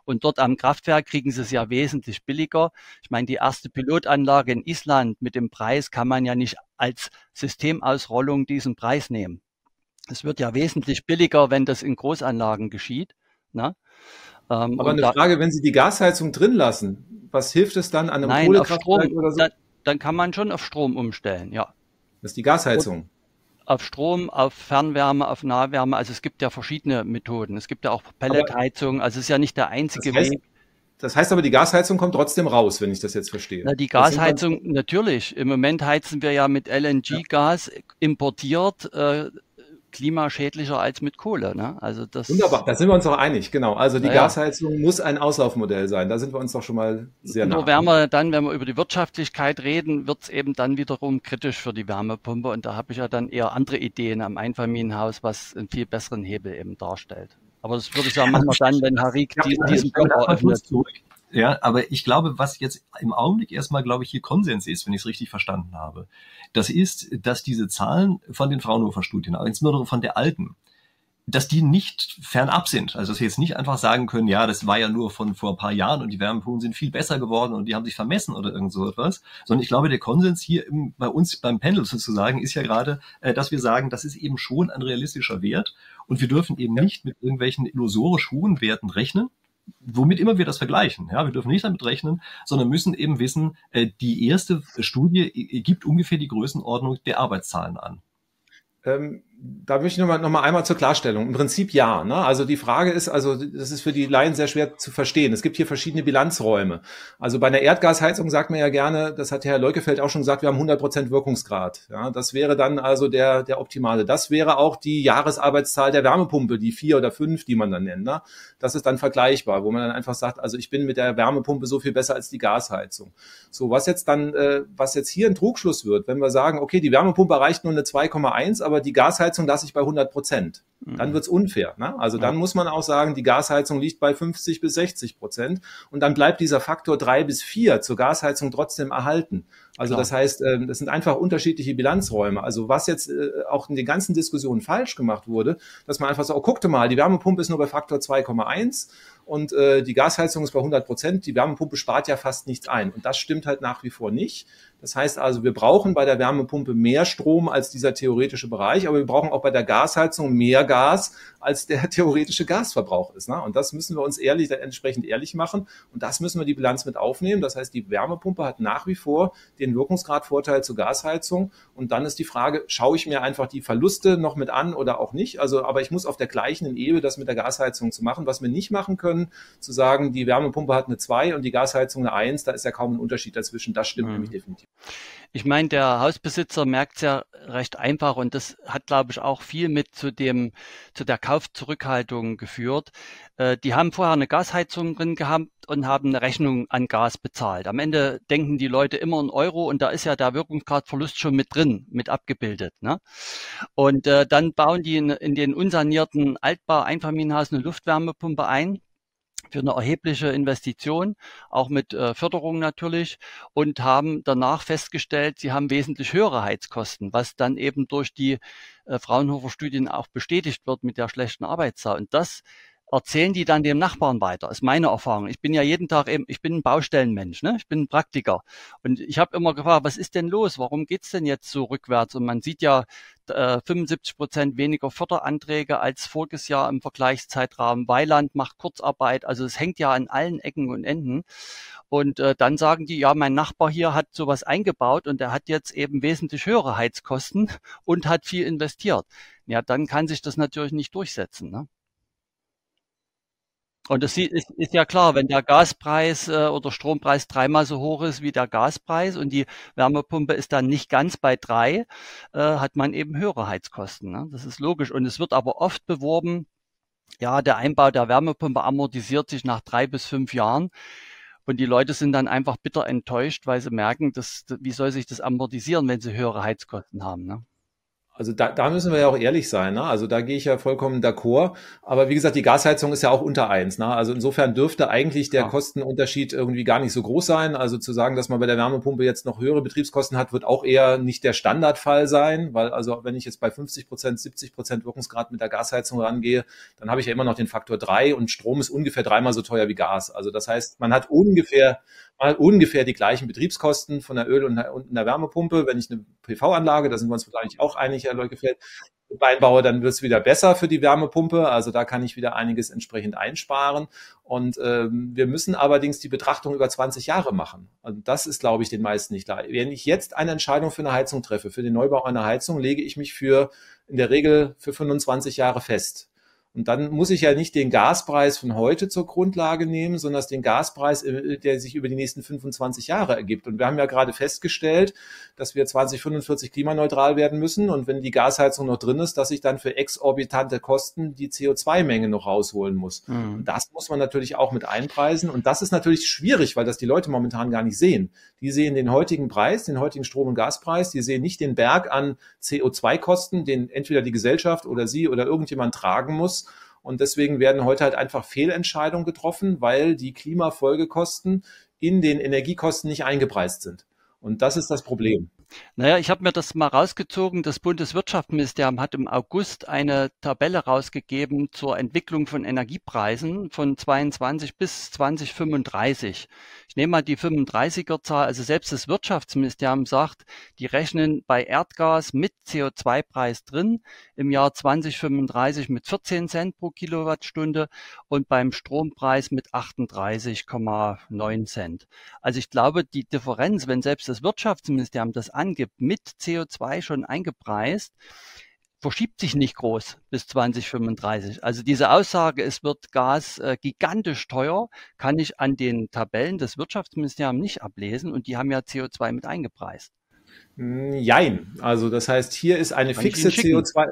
Und dort am Kraftwerk kriegen sie es ja wesentlich billiger. Ich meine, die erste Pilotanlage in Island mit dem Preis kann man ja nicht als Systemausrollung diesen Preis nehmen. Es wird ja wesentlich billiger, wenn das in Großanlagen geschieht. Ne? Ähm, Aber eine da, Frage, wenn Sie die Gasheizung drin lassen, was hilft es dann an einem nein, Kohlekraftwerk oder so? Dann, dann kann man schon auf Strom umstellen, ja. Das ist die Gasheizung. Und, auf Strom, auf Fernwärme, auf Nahwärme. Also es gibt ja verschiedene Methoden. Es gibt ja auch Pelletheizung. Also es ist ja nicht der einzige das heißt, Weg. Das heißt aber, die Gasheizung kommt trotzdem raus, wenn ich das jetzt verstehe. Na, die Gasheizung, natürlich. Im Moment heizen wir ja mit LNG-Gas importiert. Äh, klimaschädlicher als mit Kohle. Ne? Also das Wunderbar, da sind wir uns auch einig, genau. Also die ja, Gasheizung muss ein Auslaufmodell sein. Da sind wir uns doch schon mal sehr nah. Nur Wärme dann, wenn wir über die Wirtschaftlichkeit reden, wird es eben dann wiederum kritisch für die Wärmepumpe. Und da habe ich ja dann eher andere Ideen am Einfamilienhaus, was einen viel besseren Hebel eben darstellt. Aber das würde ich sagen, machen wir dann, wenn Harik ja, diesen Block eröffnet. Ja, aber ich glaube, was jetzt im Augenblick erstmal, glaube ich, hier Konsens ist, wenn ich es richtig verstanden habe, das ist, dass diese Zahlen von den Fraunhofer-Studien, aber insbesondere von der alten, dass die nicht fernab sind. Also dass wir jetzt nicht einfach sagen können, ja, das war ja nur von vor ein paar Jahren und die Wärmepumpen sind viel besser geworden und die haben sich vermessen oder irgend so etwas. Sondern ich glaube, der Konsens hier im, bei uns beim Panel sozusagen ist ja gerade, äh, dass wir sagen, das ist eben schon ein realistischer Wert und wir dürfen eben nicht mit irgendwelchen illusorisch hohen Werten rechnen, womit immer wir das vergleichen. Ja, wir dürfen nicht damit rechnen, sondern müssen eben wissen, äh, die erste Studie gibt ungefähr die Größenordnung der Arbeitszahlen an. Ähm, da möchte ich nochmal noch mal einmal zur Klarstellung. Im Prinzip ja. Ne? Also die Frage ist, also das ist für die Laien sehr schwer zu verstehen. Es gibt hier verschiedene Bilanzräume. Also bei einer Erdgasheizung sagt man ja gerne, das hat Herr Leukefeld auch schon gesagt, wir haben 100 Prozent Wirkungsgrad. Ja, das wäre dann also der, der optimale. Das wäre auch die Jahresarbeitszahl der Wärmepumpe, die vier oder fünf, die man dann nennt. Ne? Das ist dann vergleichbar, wo man dann einfach sagt, also ich bin mit der Wärmepumpe so viel besser als die Gasheizung. So, was jetzt dann, äh, was jetzt hier ein Trugschluss wird, wenn wir sagen, okay, die Wärmepumpe erreicht nur eine 2,1, aber die Gasheizung Gasheizung lasse ich bei 100 Prozent. Dann mhm. wird's unfair. Ne? Also dann muss man auch sagen, die Gasheizung liegt bei 50 bis 60 Prozent und dann bleibt dieser Faktor drei bis vier zur Gasheizung trotzdem erhalten. Also Klar. das heißt, ähm, das sind einfach unterschiedliche Bilanzräume. Also was jetzt äh, auch in den ganzen Diskussionen falsch gemacht wurde, dass man einfach sagt, oh, guckte mal, die Wärmepumpe ist nur bei Faktor 2,1 und äh, die Gasheizung ist bei 100 Prozent. Die Wärmepumpe spart ja fast nichts ein. Und das stimmt halt nach wie vor nicht. Das heißt also, wir brauchen bei der Wärmepumpe mehr Strom als dieser theoretische Bereich, aber wir brauchen auch bei der Gasheizung mehr Gas, als der theoretische Gasverbrauch ist. Ne? Und das müssen wir uns ehrlich, entsprechend ehrlich machen. Und das müssen wir die Bilanz mit aufnehmen. Das heißt, die Wärmepumpe hat nach wie vor den Wirkungsgradvorteil zur Gasheizung. Und dann ist die Frage, schaue ich mir einfach die Verluste noch mit an oder auch nicht? Also, aber ich muss auf der gleichen Ebene das mit der Gasheizung zu machen. Was wir nicht machen können, zu sagen, die Wärmepumpe hat eine 2 und die Gasheizung eine 1, da ist ja kaum ein Unterschied dazwischen. Das stimmt mhm. nämlich definitiv. Ich meine, der Hausbesitzer merkt es ja recht einfach und das hat, glaube ich, auch viel mit zu dem, zu der Kaufzurückhaltung geführt. Äh, die haben vorher eine Gasheizung drin gehabt und haben eine Rechnung an Gas bezahlt. Am Ende denken die Leute immer in Euro und da ist ja der Wirkungsgradverlust schon mit drin, mit abgebildet. Ne? Und äh, dann bauen die in, in den unsanierten Altbau-Einfamilienhaus eine Luftwärmepumpe ein für eine erhebliche Investition, auch mit äh, Förderung natürlich, und haben danach festgestellt, sie haben wesentlich höhere Heizkosten, was dann eben durch die äh, Fraunhofer Studien auch bestätigt wird mit der schlechten Arbeitszahl. Und das erzählen die dann dem Nachbarn weiter. Ist meine Erfahrung. Ich bin ja jeden Tag eben, ich bin ein Baustellenmensch, ne? Ich bin ein Praktiker. Und ich habe immer gefragt, was ist denn los? Warum geht's denn jetzt so rückwärts? Und man sieht ja äh, 75 Prozent weniger Förderanträge als voriges Jahr im Vergleichszeitraum. Weiland macht Kurzarbeit. Also es hängt ja an allen Ecken und Enden. Und äh, dann sagen die, ja, mein Nachbar hier hat sowas eingebaut und er hat jetzt eben wesentlich höhere Heizkosten und hat viel investiert. Ja, dann kann sich das natürlich nicht durchsetzen. Ne? Und das ist, ist ja klar, wenn der Gaspreis äh, oder Strompreis dreimal so hoch ist wie der Gaspreis und die Wärmepumpe ist dann nicht ganz bei drei, äh, hat man eben höhere Heizkosten. Ne? Das ist logisch. Und es wird aber oft beworben, ja, der Einbau der Wärmepumpe amortisiert sich nach drei bis fünf Jahren. Und die Leute sind dann einfach bitter enttäuscht, weil sie merken, dass, wie soll sich das amortisieren, wenn sie höhere Heizkosten haben. Ne? Also da, da müssen wir ja auch ehrlich sein. Ne? Also da gehe ich ja vollkommen d'accord. Aber wie gesagt, die Gasheizung ist ja auch unter eins. Ne? Also insofern dürfte eigentlich der ja. Kostenunterschied irgendwie gar nicht so groß sein. Also zu sagen, dass man bei der Wärmepumpe jetzt noch höhere Betriebskosten hat, wird auch eher nicht der Standardfall sein. Weil also wenn ich jetzt bei 50 Prozent, 70 Prozent Wirkungsgrad mit der Gasheizung rangehe, dann habe ich ja immer noch den Faktor drei und Strom ist ungefähr dreimal so teuer wie Gas. Also das heißt, man hat ungefähr mal ungefähr die gleichen Betriebskosten von der Öl- und der Wärmepumpe. Wenn ich eine PV-Anlage, da sind wir uns vielleicht auch einig, Herr Leukefeld, einbaue, dann wird es wieder besser für die Wärmepumpe. Also da kann ich wieder einiges entsprechend einsparen. Und ähm, wir müssen allerdings die Betrachtung über 20 Jahre machen. Und das ist, glaube ich, den meisten nicht klar. Wenn ich jetzt eine Entscheidung für eine Heizung treffe, für den Neubau einer Heizung, lege ich mich für in der Regel für 25 Jahre fest. Und dann muss ich ja nicht den Gaspreis von heute zur Grundlage nehmen, sondern den Gaspreis, äh, der sich über die nächsten 25 Jahre ergibt. Und wir haben ja gerade festgestellt, dass wir 2045 klimaneutral werden müssen. Und wenn die Gasheizung noch drin ist, dass ich dann für exorbitante Kosten die CO2-Menge noch rausholen muss. Mhm. das muss man natürlich auch mit einpreisen. Und das ist natürlich schwierig, weil das die Leute momentan gar nicht sehen. Die sehen den heutigen Preis, den heutigen Strom- und Gaspreis. Die sehen nicht den Berg an CO2-Kosten, den entweder die Gesellschaft oder sie oder irgendjemand tragen muss und deswegen werden heute halt einfach Fehlentscheidungen getroffen, weil die Klimafolgekosten in den Energiekosten nicht eingepreist sind. Und das ist das Problem. Naja, ich habe mir das mal rausgezogen. Das Bundeswirtschaftsministerium hat im August eine Tabelle rausgegeben zur Entwicklung von Energiepreisen von 22 bis 2035. Ich nehme mal die 35er Zahl. Also selbst das Wirtschaftsministerium sagt, die rechnen bei Erdgas mit CO2-Preis drin im Jahr 2035 mit 14 Cent pro Kilowattstunde und beim Strompreis mit 38,9 Cent. Also ich glaube, die Differenz, wenn selbst das Wirtschaftsministerium das angibt, mit CO2 schon eingepreist, verschiebt sich nicht groß bis 2035. Also diese Aussage, es wird Gas äh, gigantisch teuer, kann ich an den Tabellen des Wirtschaftsministeriums nicht ablesen und die haben ja CO2 mit eingepreist. Jein. Also das heißt, hier ist eine kann fixe CO2.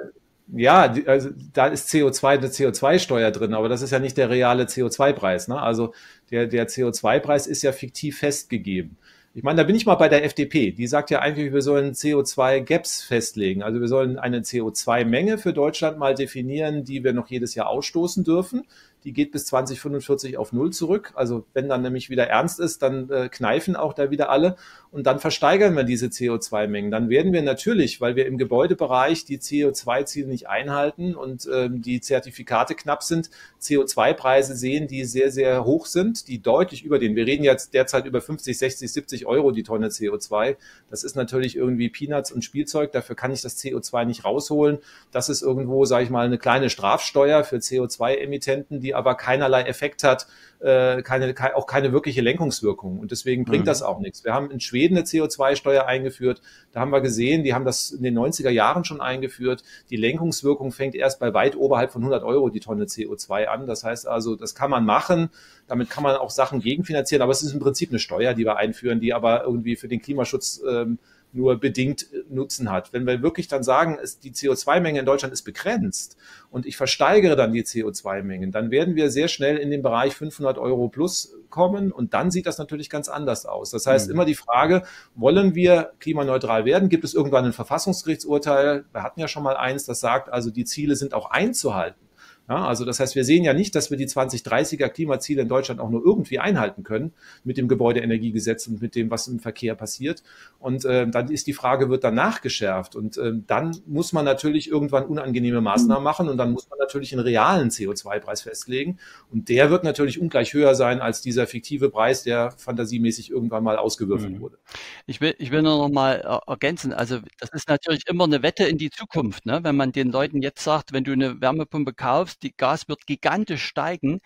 Ja, also da ist CO2 eine CO2-Steuer drin, aber das ist ja nicht der reale CO2-Preis. Ne? Also der, der CO2-Preis ist ja fiktiv festgegeben. Ich meine, da bin ich mal bei der FDP. Die sagt ja eigentlich, wir sollen CO2-Gaps festlegen. Also wir sollen eine CO2-Menge für Deutschland mal definieren, die wir noch jedes Jahr ausstoßen dürfen die geht bis 2045 auf Null zurück. Also wenn dann nämlich wieder ernst ist, dann äh, kneifen auch da wieder alle und dann versteigern wir diese CO2-Mengen. Dann werden wir natürlich, weil wir im Gebäudebereich die CO2-Ziele nicht einhalten und ähm, die Zertifikate knapp sind, CO2-Preise sehen, die sehr, sehr hoch sind, die deutlich über den, wir reden jetzt derzeit über 50, 60, 70 Euro die Tonne CO2. Das ist natürlich irgendwie Peanuts und Spielzeug, dafür kann ich das CO2 nicht rausholen. Das ist irgendwo, sage ich mal, eine kleine Strafsteuer für CO2-Emittenten, die aber keinerlei Effekt hat, äh, keine, auch keine wirkliche Lenkungswirkung. Und deswegen bringt mhm. das auch nichts. Wir haben in Schweden eine CO2-Steuer eingeführt. Da haben wir gesehen, die haben das in den 90er Jahren schon eingeführt. Die Lenkungswirkung fängt erst bei weit oberhalb von 100 Euro die Tonne CO2 an. Das heißt also, das kann man machen. Damit kann man auch Sachen gegenfinanzieren. Aber es ist im Prinzip eine Steuer, die wir einführen, die aber irgendwie für den Klimaschutz ähm, nur bedingt äh, Nutzen hat. Wenn wir wirklich dann sagen, es, die CO2-Menge in Deutschland ist begrenzt und ich versteigere dann die CO2-Mengen, dann werden wir sehr schnell in den Bereich 500 Euro plus kommen und dann sieht das natürlich ganz anders aus. Das heißt, mhm. immer die Frage, wollen wir klimaneutral werden? Gibt es irgendwann ein Verfassungsgerichtsurteil? Wir hatten ja schon mal eins, das sagt, also die Ziele sind auch einzuhalten. Ja, also das heißt, wir sehen ja nicht, dass wir die 2030er Klimaziele in Deutschland auch nur irgendwie einhalten können mit dem Gebäudeenergiegesetz und mit dem, was im Verkehr passiert. Und äh, dann ist die Frage, wird dann nachgeschärft? Und äh, dann muss man natürlich irgendwann unangenehme Maßnahmen machen und dann muss man natürlich einen realen CO2-Preis festlegen. Und der wird natürlich ungleich höher sein als dieser fiktive Preis, der fantasiemäßig irgendwann mal ausgewürfelt mhm. wurde. Ich will, ich will nur noch mal ergänzen. Also das ist natürlich immer eine Wette in die Zukunft. Ne? Wenn man den Leuten jetzt sagt, wenn du eine Wärmepumpe kaufst, die Gas wird gigantisch steigen.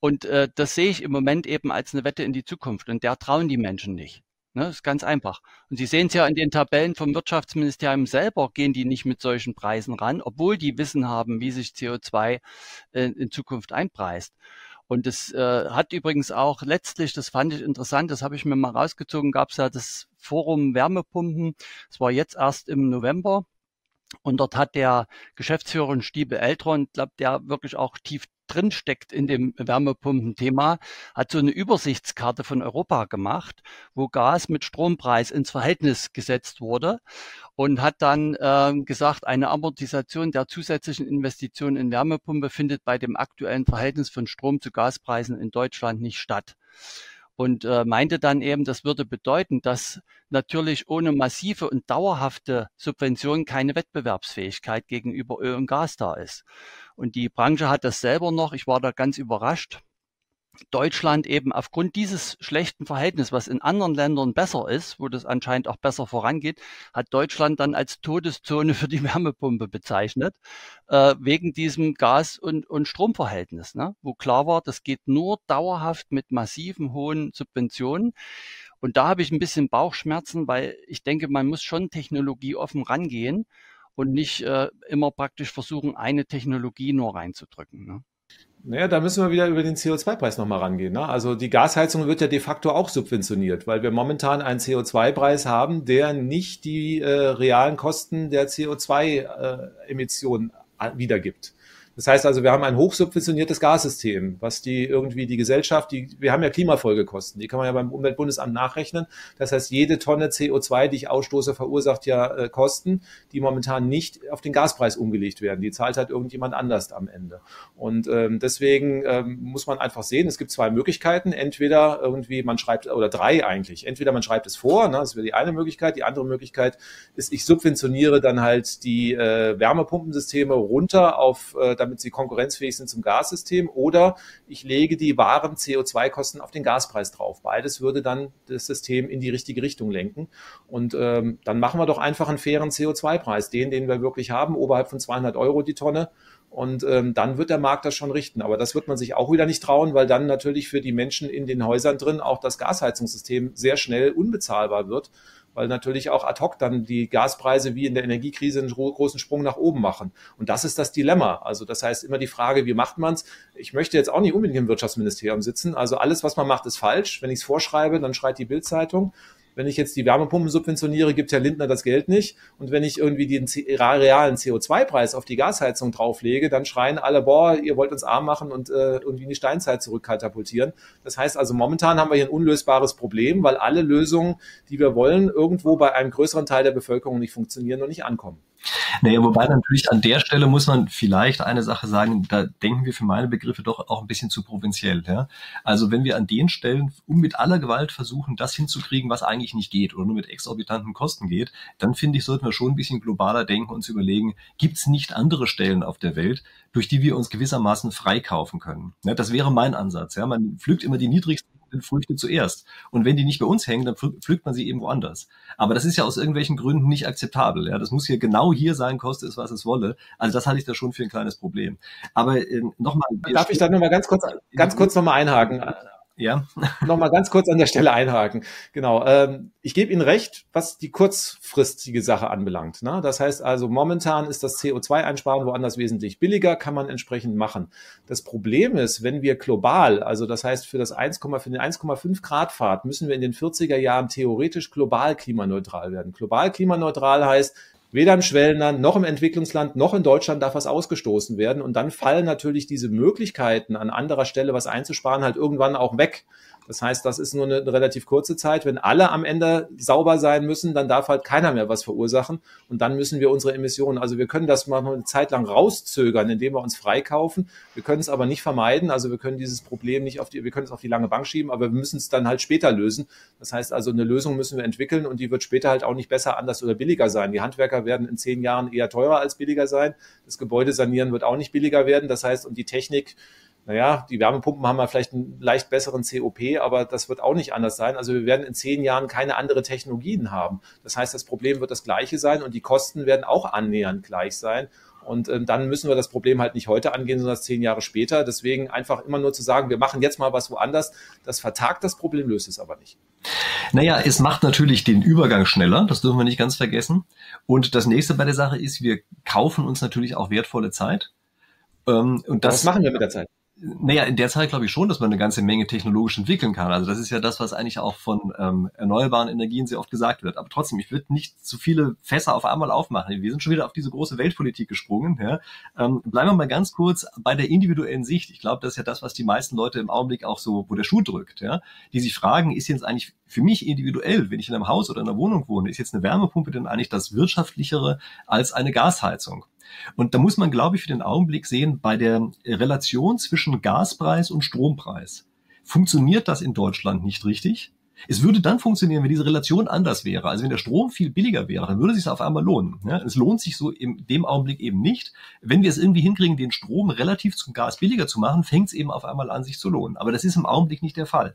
Und äh, das sehe ich im Moment eben als eine Wette in die Zukunft. Und der trauen die Menschen nicht. Ne, das ist ganz einfach. Und Sie sehen es ja in den Tabellen vom Wirtschaftsministerium selber, gehen die nicht mit solchen Preisen ran, obwohl die Wissen haben, wie sich CO2 äh, in Zukunft einpreist. Und das äh, hat übrigens auch letztlich, das fand ich interessant, das habe ich mir mal rausgezogen, gab es ja das Forum Wärmepumpen. Das war jetzt erst im November. Und dort hat der Geschäftsführer Stiebe Eltron, glaube der wirklich auch tief drin steckt in dem Wärmepumpenthema, hat so eine Übersichtskarte von Europa gemacht, wo Gas mit Strompreis ins Verhältnis gesetzt wurde und hat dann äh, gesagt, eine Amortisation der zusätzlichen Investitionen in Wärmepumpe findet bei dem aktuellen Verhältnis von Strom zu Gaspreisen in Deutschland nicht statt und äh, meinte dann eben, das würde bedeuten, dass natürlich ohne massive und dauerhafte Subventionen keine Wettbewerbsfähigkeit gegenüber Öl und Gas da ist. Und die Branche hat das selber noch, ich war da ganz überrascht, Deutschland eben aufgrund dieses schlechten Verhältnisses, was in anderen Ländern besser ist, wo das anscheinend auch besser vorangeht, hat Deutschland dann als Todeszone für die Wärmepumpe bezeichnet, äh, wegen diesem Gas- und, und Stromverhältnis, ne? wo klar war, das geht nur dauerhaft mit massiven hohen Subventionen. Und da habe ich ein bisschen Bauchschmerzen, weil ich denke, man muss schon technologieoffen rangehen und nicht äh, immer praktisch versuchen, eine Technologie nur reinzudrücken. Ne? Naja, da müssen wir wieder über den CO2-Preis nochmal rangehen. Ne? Also die Gasheizung wird ja de facto auch subventioniert, weil wir momentan einen CO2-Preis haben, der nicht die äh, realen Kosten der CO2-Emissionen äh, wiedergibt. Das heißt also, wir haben ein hochsubventioniertes Gassystem, was die irgendwie die Gesellschaft, die, wir haben ja Klimafolgekosten, die kann man ja beim Umweltbundesamt nachrechnen. Das heißt, jede Tonne CO2, die ich ausstoße, verursacht ja äh, Kosten, die momentan nicht auf den Gaspreis umgelegt werden. Die zahlt halt irgendjemand anders am Ende. Und ähm, deswegen ähm, muss man einfach sehen, es gibt zwei Möglichkeiten. Entweder irgendwie man schreibt, oder drei eigentlich. Entweder man schreibt es vor, ne, das wäre die eine Möglichkeit. Die andere Möglichkeit ist, ich subventioniere dann halt die äh, Wärmepumpensysteme runter auf, äh, damit sie konkurrenzfähig sind zum Gassystem, oder ich lege die wahren CO2-Kosten auf den Gaspreis drauf. Beides würde dann das System in die richtige Richtung lenken. Und ähm, dann machen wir doch einfach einen fairen CO2-Preis, den, den wir wirklich haben, oberhalb von 200 Euro die Tonne. Und ähm, dann wird der Markt das schon richten. Aber das wird man sich auch wieder nicht trauen, weil dann natürlich für die Menschen in den Häusern drin auch das Gasheizungssystem sehr schnell unbezahlbar wird weil natürlich auch ad hoc dann die Gaspreise wie in der Energiekrise einen großen Sprung nach oben machen. Und das ist das Dilemma. Also das heißt immer die Frage, wie macht man es? Ich möchte jetzt auch nicht unbedingt im Wirtschaftsministerium sitzen. Also alles, was man macht, ist falsch. Wenn ich es vorschreibe, dann schreit die Bildzeitung. Wenn ich jetzt die Wärmepumpen subventioniere, gibt Herr Lindner das Geld nicht. Und wenn ich irgendwie den realen CO2-Preis auf die Gasheizung drauflege, dann schreien alle, boah, ihr wollt uns arm machen und äh, irgendwie in die Steinzeit zurückkatapultieren. Das heißt also, momentan haben wir hier ein unlösbares Problem, weil alle Lösungen, die wir wollen, irgendwo bei einem größeren Teil der Bevölkerung nicht funktionieren und nicht ankommen. Naja, wobei natürlich an der Stelle muss man vielleicht eine Sache sagen, da denken wir für meine Begriffe doch auch ein bisschen zu provinziell. Ja? Also wenn wir an den Stellen um mit aller Gewalt versuchen, das hinzukriegen, was eigentlich nicht geht oder nur mit exorbitanten Kosten geht, dann finde ich, sollten wir schon ein bisschen globaler denken und uns überlegen, gibt es nicht andere Stellen auf der Welt, durch die wir uns gewissermaßen freikaufen können. Ja, das wäre mein Ansatz. Ja? Man pflügt immer die niedrigsten Früchte zuerst. Und wenn die nicht bei uns hängen, dann pflückt man sie irgendwo anders. Aber das ist ja aus irgendwelchen Gründen nicht akzeptabel. Ja, das muss hier genau hier sein, koste es, was es wolle. Also das halte ich da schon für ein kleines Problem. Aber äh, nochmal. Darf ich da nochmal ganz kurz, ganz kurz nochmal einhaken? Ja. Nochmal ganz kurz an der Stelle einhaken. Genau. Ähm, ich gebe Ihnen recht, was die kurzfristige Sache anbelangt. Ne? Das heißt also, momentan ist das CO2-Einsparen woanders wesentlich billiger, kann man entsprechend machen. Das Problem ist, wenn wir global, also das heißt für das 1, für den 1,5 Grad Fahrt müssen wir in den 40er Jahren theoretisch global klimaneutral werden. Global klimaneutral heißt, Weder im Schwellenland noch im Entwicklungsland noch in Deutschland darf was ausgestoßen werden. Und dann fallen natürlich diese Möglichkeiten, an anderer Stelle was einzusparen, halt irgendwann auch weg. Das heißt, das ist nur eine, relativ kurze Zeit. Wenn alle am Ende sauber sein müssen, dann darf halt keiner mehr was verursachen und dann müssen wir unsere Emissionen, also wir können das mal eine Zeit lang rauszögern, indem wir uns freikaufen. Wir können es aber nicht vermeiden, also wir können dieses Problem nicht auf die, wir können es auf die lange Bank schieben, aber wir müssen es dann halt später lösen. Das heißt also, eine Lösung müssen wir entwickeln und die wird später halt auch nicht besser, anders oder billiger sein. Die Handwerker werden in zehn Jahren eher teurer als billiger sein. Das Gebäude sanieren wird auch nicht billiger werden. Das heißt, und die Technik, naja, die Wärmepumpen haben ja vielleicht einen leicht besseren COP, aber das wird auch nicht anders sein. Also wir werden in zehn Jahren keine andere Technologien haben. Das heißt, das Problem wird das gleiche sein und die Kosten werden auch annähernd gleich sein. Und äh, dann müssen wir das Problem halt nicht heute angehen, sondern zehn Jahre später. Deswegen einfach immer nur zu sagen, wir machen jetzt mal was woanders, das vertagt das Problem, löst es aber nicht. Naja, es macht natürlich den Übergang schneller, das dürfen wir nicht ganz vergessen. Und das nächste bei der Sache ist, wir kaufen uns natürlich auch wertvolle Zeit. Ähm, und das, was machen wir mit der Zeit? Naja, in der Zeit glaube ich schon, dass man eine ganze Menge technologisch entwickeln kann. Also das ist ja das, was eigentlich auch von ähm, erneuerbaren Energien sehr oft gesagt wird. Aber trotzdem, ich würde nicht zu viele Fässer auf einmal aufmachen. Wir sind schon wieder auf diese große Weltpolitik gesprungen. Ja. Ähm, bleiben wir mal ganz kurz bei der individuellen Sicht. Ich glaube, das ist ja das, was die meisten Leute im Augenblick auch so, wo der Schuh drückt. Ja. Die sich fragen, ist jetzt eigentlich für mich individuell, wenn ich in einem Haus oder in einer Wohnung wohne, ist jetzt eine Wärmepumpe denn eigentlich das wirtschaftlichere als eine Gasheizung? Und da muss man, glaube ich, für den Augenblick sehen, bei der Relation zwischen Gaspreis und Strompreis funktioniert das in Deutschland nicht richtig. Es würde dann funktionieren, wenn diese Relation anders wäre. Also wenn der Strom viel billiger wäre, dann würde es sich auf einmal lohnen. Ja, es lohnt sich so in dem Augenblick eben nicht. Wenn wir es irgendwie hinkriegen, den Strom relativ zum Gas billiger zu machen, fängt es eben auf einmal an, sich zu lohnen. Aber das ist im Augenblick nicht der Fall.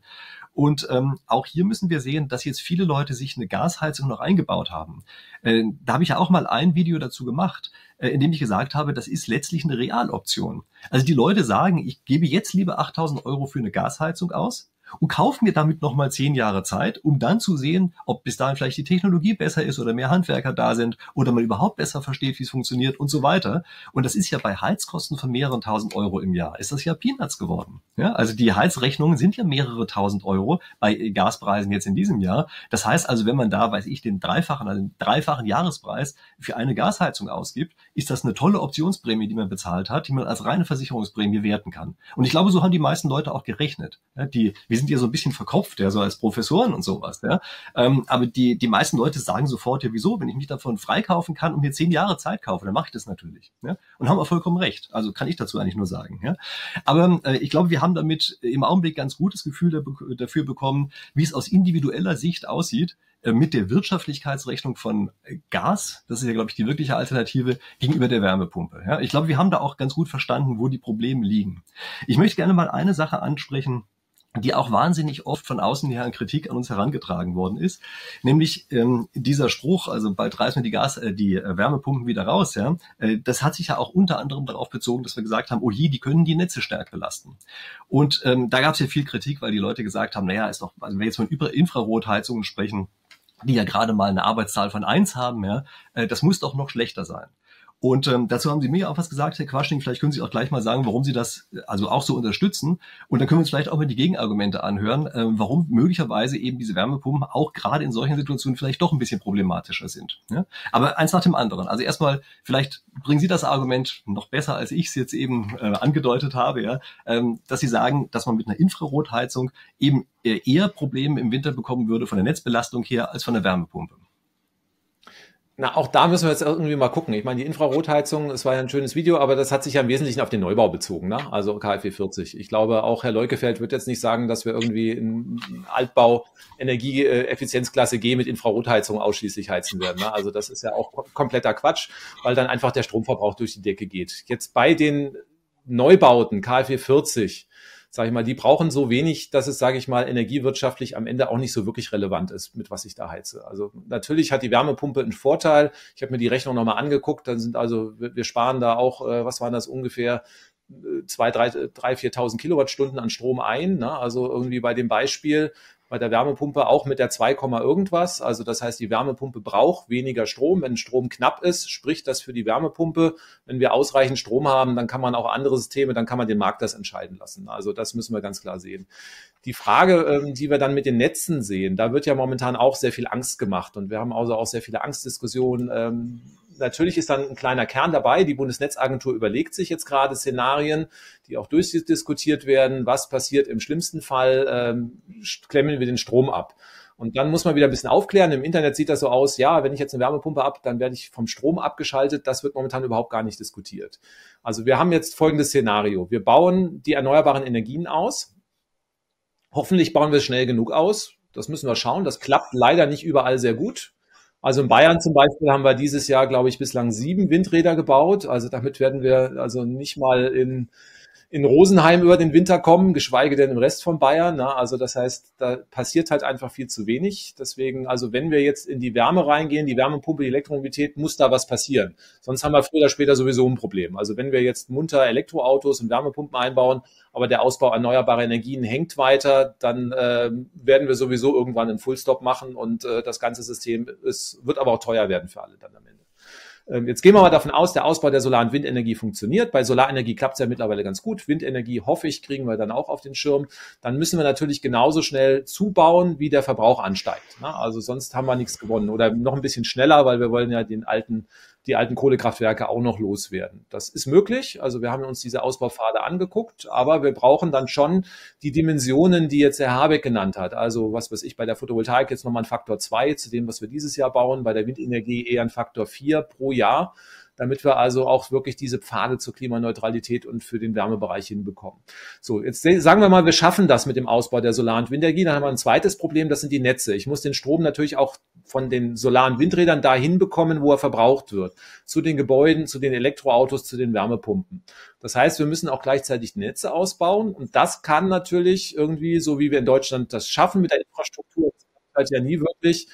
Und ähm, auch hier müssen wir sehen, dass jetzt viele Leute sich eine Gasheizung noch eingebaut haben. Äh, da habe ich ja auch mal ein Video dazu gemacht, äh, in dem ich gesagt habe, das ist letztlich eine Realoption. Also die Leute sagen, ich gebe jetzt lieber 8000 Euro für eine Gasheizung aus, und kaufe mir damit nochmal zehn Jahre Zeit, um dann zu sehen, ob bis dahin vielleicht die Technologie besser ist oder mehr Handwerker da sind oder man überhaupt besser versteht, wie es funktioniert und so weiter. Und das ist ja bei Heizkosten von mehreren tausend Euro im Jahr, ist das ja Peanuts geworden. Ja, also die Heizrechnungen sind ja mehrere tausend Euro bei Gaspreisen jetzt in diesem Jahr. Das heißt also, wenn man da, weiß ich, den dreifachen, also den dreifachen Jahrespreis für eine Gasheizung ausgibt, ist das eine tolle Optionsprämie, die man bezahlt hat, die man als reine Versicherungsprämie werten kann. Und ich glaube, so haben die meisten Leute auch gerechnet. Ja, die, wir sind ja so ein bisschen verkopft, ja, so als Professoren und sowas, ja. Ähm, aber die, die meisten Leute sagen sofort, ja, wieso, wenn ich mich davon freikaufen kann und mir zehn Jahre Zeit kaufe, dann mache ich das natürlich. Ja? Und haben auch vollkommen recht. Also kann ich dazu eigentlich nur sagen. Ja? Aber äh, ich glaube, wir haben damit im Augenblick ganz gutes Gefühl dafür bekommen, wie es aus individueller Sicht aussieht äh, mit der Wirtschaftlichkeitsrechnung von Gas, das ist ja, glaube ich, die wirkliche Alternative gegenüber der Wärmepumpe. Ja, ich glaube, wir haben da auch ganz gut verstanden, wo die Probleme liegen. Ich möchte gerne mal eine Sache ansprechen, die auch wahnsinnig oft von außen her an Kritik an uns herangetragen worden ist, nämlich ähm, dieser Spruch, also bald reißen wir die Gas, äh, die äh, Wärmepumpen wieder raus, ja, äh, das hat sich ja auch unter anderem darauf bezogen, dass wir gesagt haben, oh je, die können die Netze stärker belasten. Und ähm, da gab es ja viel Kritik, weil die Leute gesagt haben, naja, ist doch, also wenn wir jetzt von Infrarotheizungen sprechen, die ja gerade mal eine Arbeitszahl von eins haben, ja, äh, das muss doch noch schlechter sein. Und ähm, dazu haben Sie mir auch was gesagt, Herr Quaschning. Vielleicht können Sie auch gleich mal sagen, warum Sie das also auch so unterstützen. Und dann können wir uns vielleicht auch mal die Gegenargumente anhören, äh, warum möglicherweise eben diese Wärmepumpen auch gerade in solchen Situationen vielleicht doch ein bisschen problematischer sind. Ja? Aber eins nach dem anderen. Also erstmal, vielleicht bringen Sie das Argument noch besser, als ich es jetzt eben äh, angedeutet habe, ja? ähm, dass Sie sagen, dass man mit einer Infrarotheizung eben eher Probleme im Winter bekommen würde von der Netzbelastung her als von der Wärmepumpe. Na, auch da müssen wir jetzt irgendwie mal gucken. Ich meine, die Infrarotheizung, das war ja ein schönes Video, aber das hat sich ja im Wesentlichen auf den Neubau bezogen, ne? also KfW 40. Ich glaube, auch Herr Leukefeld wird jetzt nicht sagen, dass wir irgendwie in Altbau Energieeffizienzklasse G mit Infrarotheizung ausschließlich heizen werden. Ne? Also das ist ja auch kompletter Quatsch, weil dann einfach der Stromverbrauch durch die Decke geht. Jetzt bei den Neubauten KfW 40 sage ich mal, die brauchen so wenig, dass es, sage ich mal, energiewirtschaftlich am Ende auch nicht so wirklich relevant ist, mit was ich da heize. Also natürlich hat die Wärmepumpe einen Vorteil. Ich habe mir die Rechnung nochmal angeguckt, dann sind also, wir sparen da auch, äh, was waren das ungefähr, äh, zwei, drei, drei, 4.000 Kilowattstunden an Strom ein. Ne? Also irgendwie bei dem Beispiel, bei der Wärmepumpe auch mit der 2, irgendwas. Also das heißt, die Wärmepumpe braucht weniger Strom. Wenn Strom knapp ist, spricht das für die Wärmepumpe. Wenn wir ausreichend Strom haben, dann kann man auch andere Systeme, dann kann man den Markt das entscheiden lassen. Also das müssen wir ganz klar sehen. Die Frage, ähm, die wir dann mit den Netzen sehen, da wird ja momentan auch sehr viel Angst gemacht und wir haben also auch sehr viele Angstdiskussionen. Natürlich ist dann ein kleiner Kern dabei. Die Bundesnetzagentur überlegt sich jetzt gerade Szenarien, die auch durchdiskutiert werden. Was passiert im schlimmsten Fall? Ähm, klemmen wir den Strom ab. Und dann muss man wieder ein bisschen aufklären. Im Internet sieht das so aus, ja, wenn ich jetzt eine Wärmepumpe ab, dann werde ich vom Strom abgeschaltet. Das wird momentan überhaupt gar nicht diskutiert. Also wir haben jetzt folgendes Szenario. Wir bauen die erneuerbaren Energien aus. Hoffentlich bauen wir es schnell genug aus. Das müssen wir schauen. Das klappt leider nicht überall sehr gut. Also in Bayern zum Beispiel haben wir dieses Jahr, glaube ich, bislang sieben Windräder gebaut. Also damit werden wir also nicht mal in in Rosenheim über den Winter kommen, geschweige denn im Rest von Bayern. Na, also das heißt, da passiert halt einfach viel zu wenig. Deswegen, also wenn wir jetzt in die Wärme reingehen, die Wärmepumpe, die Elektromobilität, muss da was passieren. Sonst haben wir früher oder später sowieso ein Problem. Also wenn wir jetzt munter Elektroautos und Wärmepumpen einbauen, aber der Ausbau erneuerbarer Energien hängt weiter, dann äh, werden wir sowieso irgendwann einen Fullstop machen und äh, das ganze System ist, wird aber auch teuer werden für alle dann am Ende. Ähm, jetzt gehen wir mal davon aus, der Ausbau der Solar- und Windenergie funktioniert. Bei Solarenergie klappt es ja mittlerweile ganz gut. Windenergie, hoffe ich, kriegen wir dann auch auf den Schirm. Dann müssen wir natürlich genauso schnell zubauen, wie der Verbrauch ansteigt. Also sonst haben wir nichts gewonnen. Oder noch ein bisschen schneller, weil wir wollen ja den alten die alten Kohlekraftwerke auch noch loswerden. Das ist möglich. Also wir haben uns diese Ausbaupfade angeguckt, aber wir brauchen dann schon die Dimensionen, die jetzt Herr Habeck genannt hat. Also was weiß ich, bei der Photovoltaik jetzt nochmal ein Faktor zwei zu dem, was wir dieses Jahr bauen, bei der Windenergie eher ein Faktor vier pro Jahr damit wir also auch wirklich diese Pfade zur Klimaneutralität und für den Wärmebereich hinbekommen. So, jetzt sagen wir mal, wir schaffen das mit dem Ausbau der Solar- und Windenergie. Dann haben wir ein zweites Problem, das sind die Netze. Ich muss den Strom natürlich auch von den solaren Windrädern dahin bekommen, wo er verbraucht wird. Zu den Gebäuden, zu den Elektroautos, zu den Wärmepumpen. Das heißt, wir müssen auch gleichzeitig Netze ausbauen. Und das kann natürlich irgendwie, so wie wir in Deutschland das schaffen mit der Infrastruktur, halt ja nie wirklich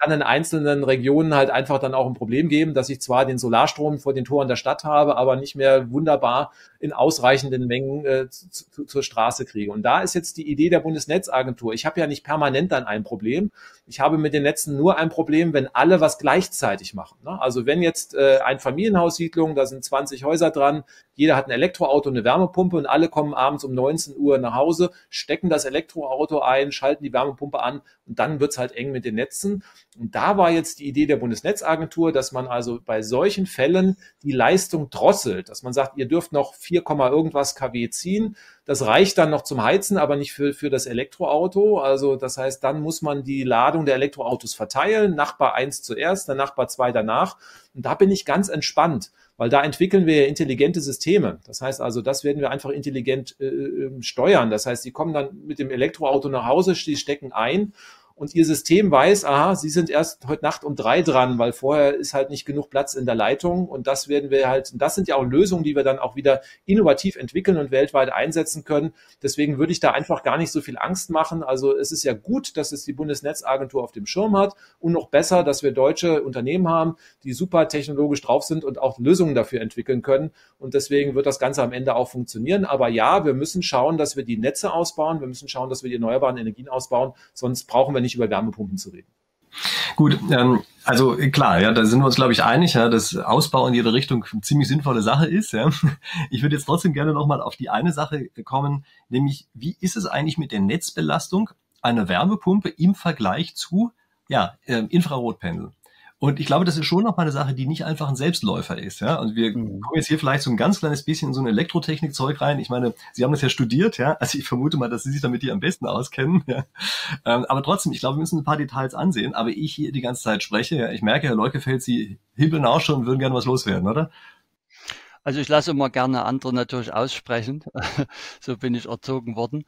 kann in einzelnen Regionen halt einfach dann auch ein Problem geben, dass ich zwar den Solarstrom vor den Toren der Stadt habe, aber nicht mehr wunderbar in ausreichenden Mengen äh, zu, zur Straße kriege. Und da ist jetzt die Idee der Bundesnetzagentur. Ich habe ja nicht permanent dann ein Problem. Ich habe mit den Netzen nur ein Problem, wenn alle was gleichzeitig machen. Ne? Also wenn jetzt äh, ein Familienhaussiedlung, da sind 20 Häuser dran, jeder hat ein Elektroauto, eine Wärmepumpe und alle kommen abends um 19 Uhr nach Hause, stecken das Elektroauto ein, schalten die Wärmepumpe an und dann wird's halt eng mit den Netzen. Und da war jetzt die Idee der Bundesnetzagentur, dass man also bei solchen Fällen die Leistung drosselt, dass man sagt, ihr dürft noch 4, irgendwas kW ziehen. Das reicht dann noch zum Heizen, aber nicht für, für das Elektroauto. Also das heißt, dann muss man die Ladung der Elektroautos verteilen. Nachbar eins zuerst, der Nachbar zwei danach. Und da bin ich ganz entspannt weil da entwickeln wir ja intelligente Systeme. Das heißt also, das werden wir einfach intelligent äh, ähm, steuern. Das heißt, die kommen dann mit dem Elektroauto nach Hause, die stecken ein und ihr System weiß, aha, Sie sind erst heute Nacht um drei dran, weil vorher ist halt nicht genug Platz in der Leitung und das werden wir halt, das sind ja auch Lösungen, die wir dann auch wieder innovativ entwickeln und weltweit einsetzen können. Deswegen würde ich da einfach gar nicht so viel Angst machen. Also es ist ja gut, dass es die Bundesnetzagentur auf dem Schirm hat und noch besser, dass wir deutsche Unternehmen haben, die super technologisch drauf sind und auch Lösungen dafür entwickeln können. Und deswegen wird das Ganze am Ende auch funktionieren. Aber ja, wir müssen schauen, dass wir die Netze ausbauen. Wir müssen schauen, dass wir die erneuerbaren Energien ausbauen. Sonst brauchen wir nicht nicht über Wärmepumpen zu reden. Gut, ähm, also klar, ja, da sind wir uns, glaube ich, einig, ja, dass Ausbau in jede Richtung eine ziemlich sinnvolle Sache ist. Ja. Ich würde jetzt trotzdem gerne nochmal auf die eine Sache kommen, nämlich wie ist es eigentlich mit der Netzbelastung einer Wärmepumpe im Vergleich zu ja, äh, Infrarotpanel? Und ich glaube, das ist schon noch mal eine Sache, die nicht einfach ein Selbstläufer ist. Ja? Und wir mhm. kommen jetzt hier vielleicht so ein ganz kleines bisschen in so ein Elektrotechnikzeug rein. Ich meine, Sie haben das ja studiert, ja. Also ich vermute mal, dass Sie sich damit hier am besten auskennen. Ja? Ähm, aber trotzdem, ich glaube, wir müssen ein paar Details ansehen. Aber ich hier die ganze Zeit spreche, ja, ich merke, Herr Leukefeld, Sie hibbeln auch schon und würden gerne was loswerden, oder? Also ich lasse immer gerne andere natürlich aussprechen. so bin ich erzogen worden.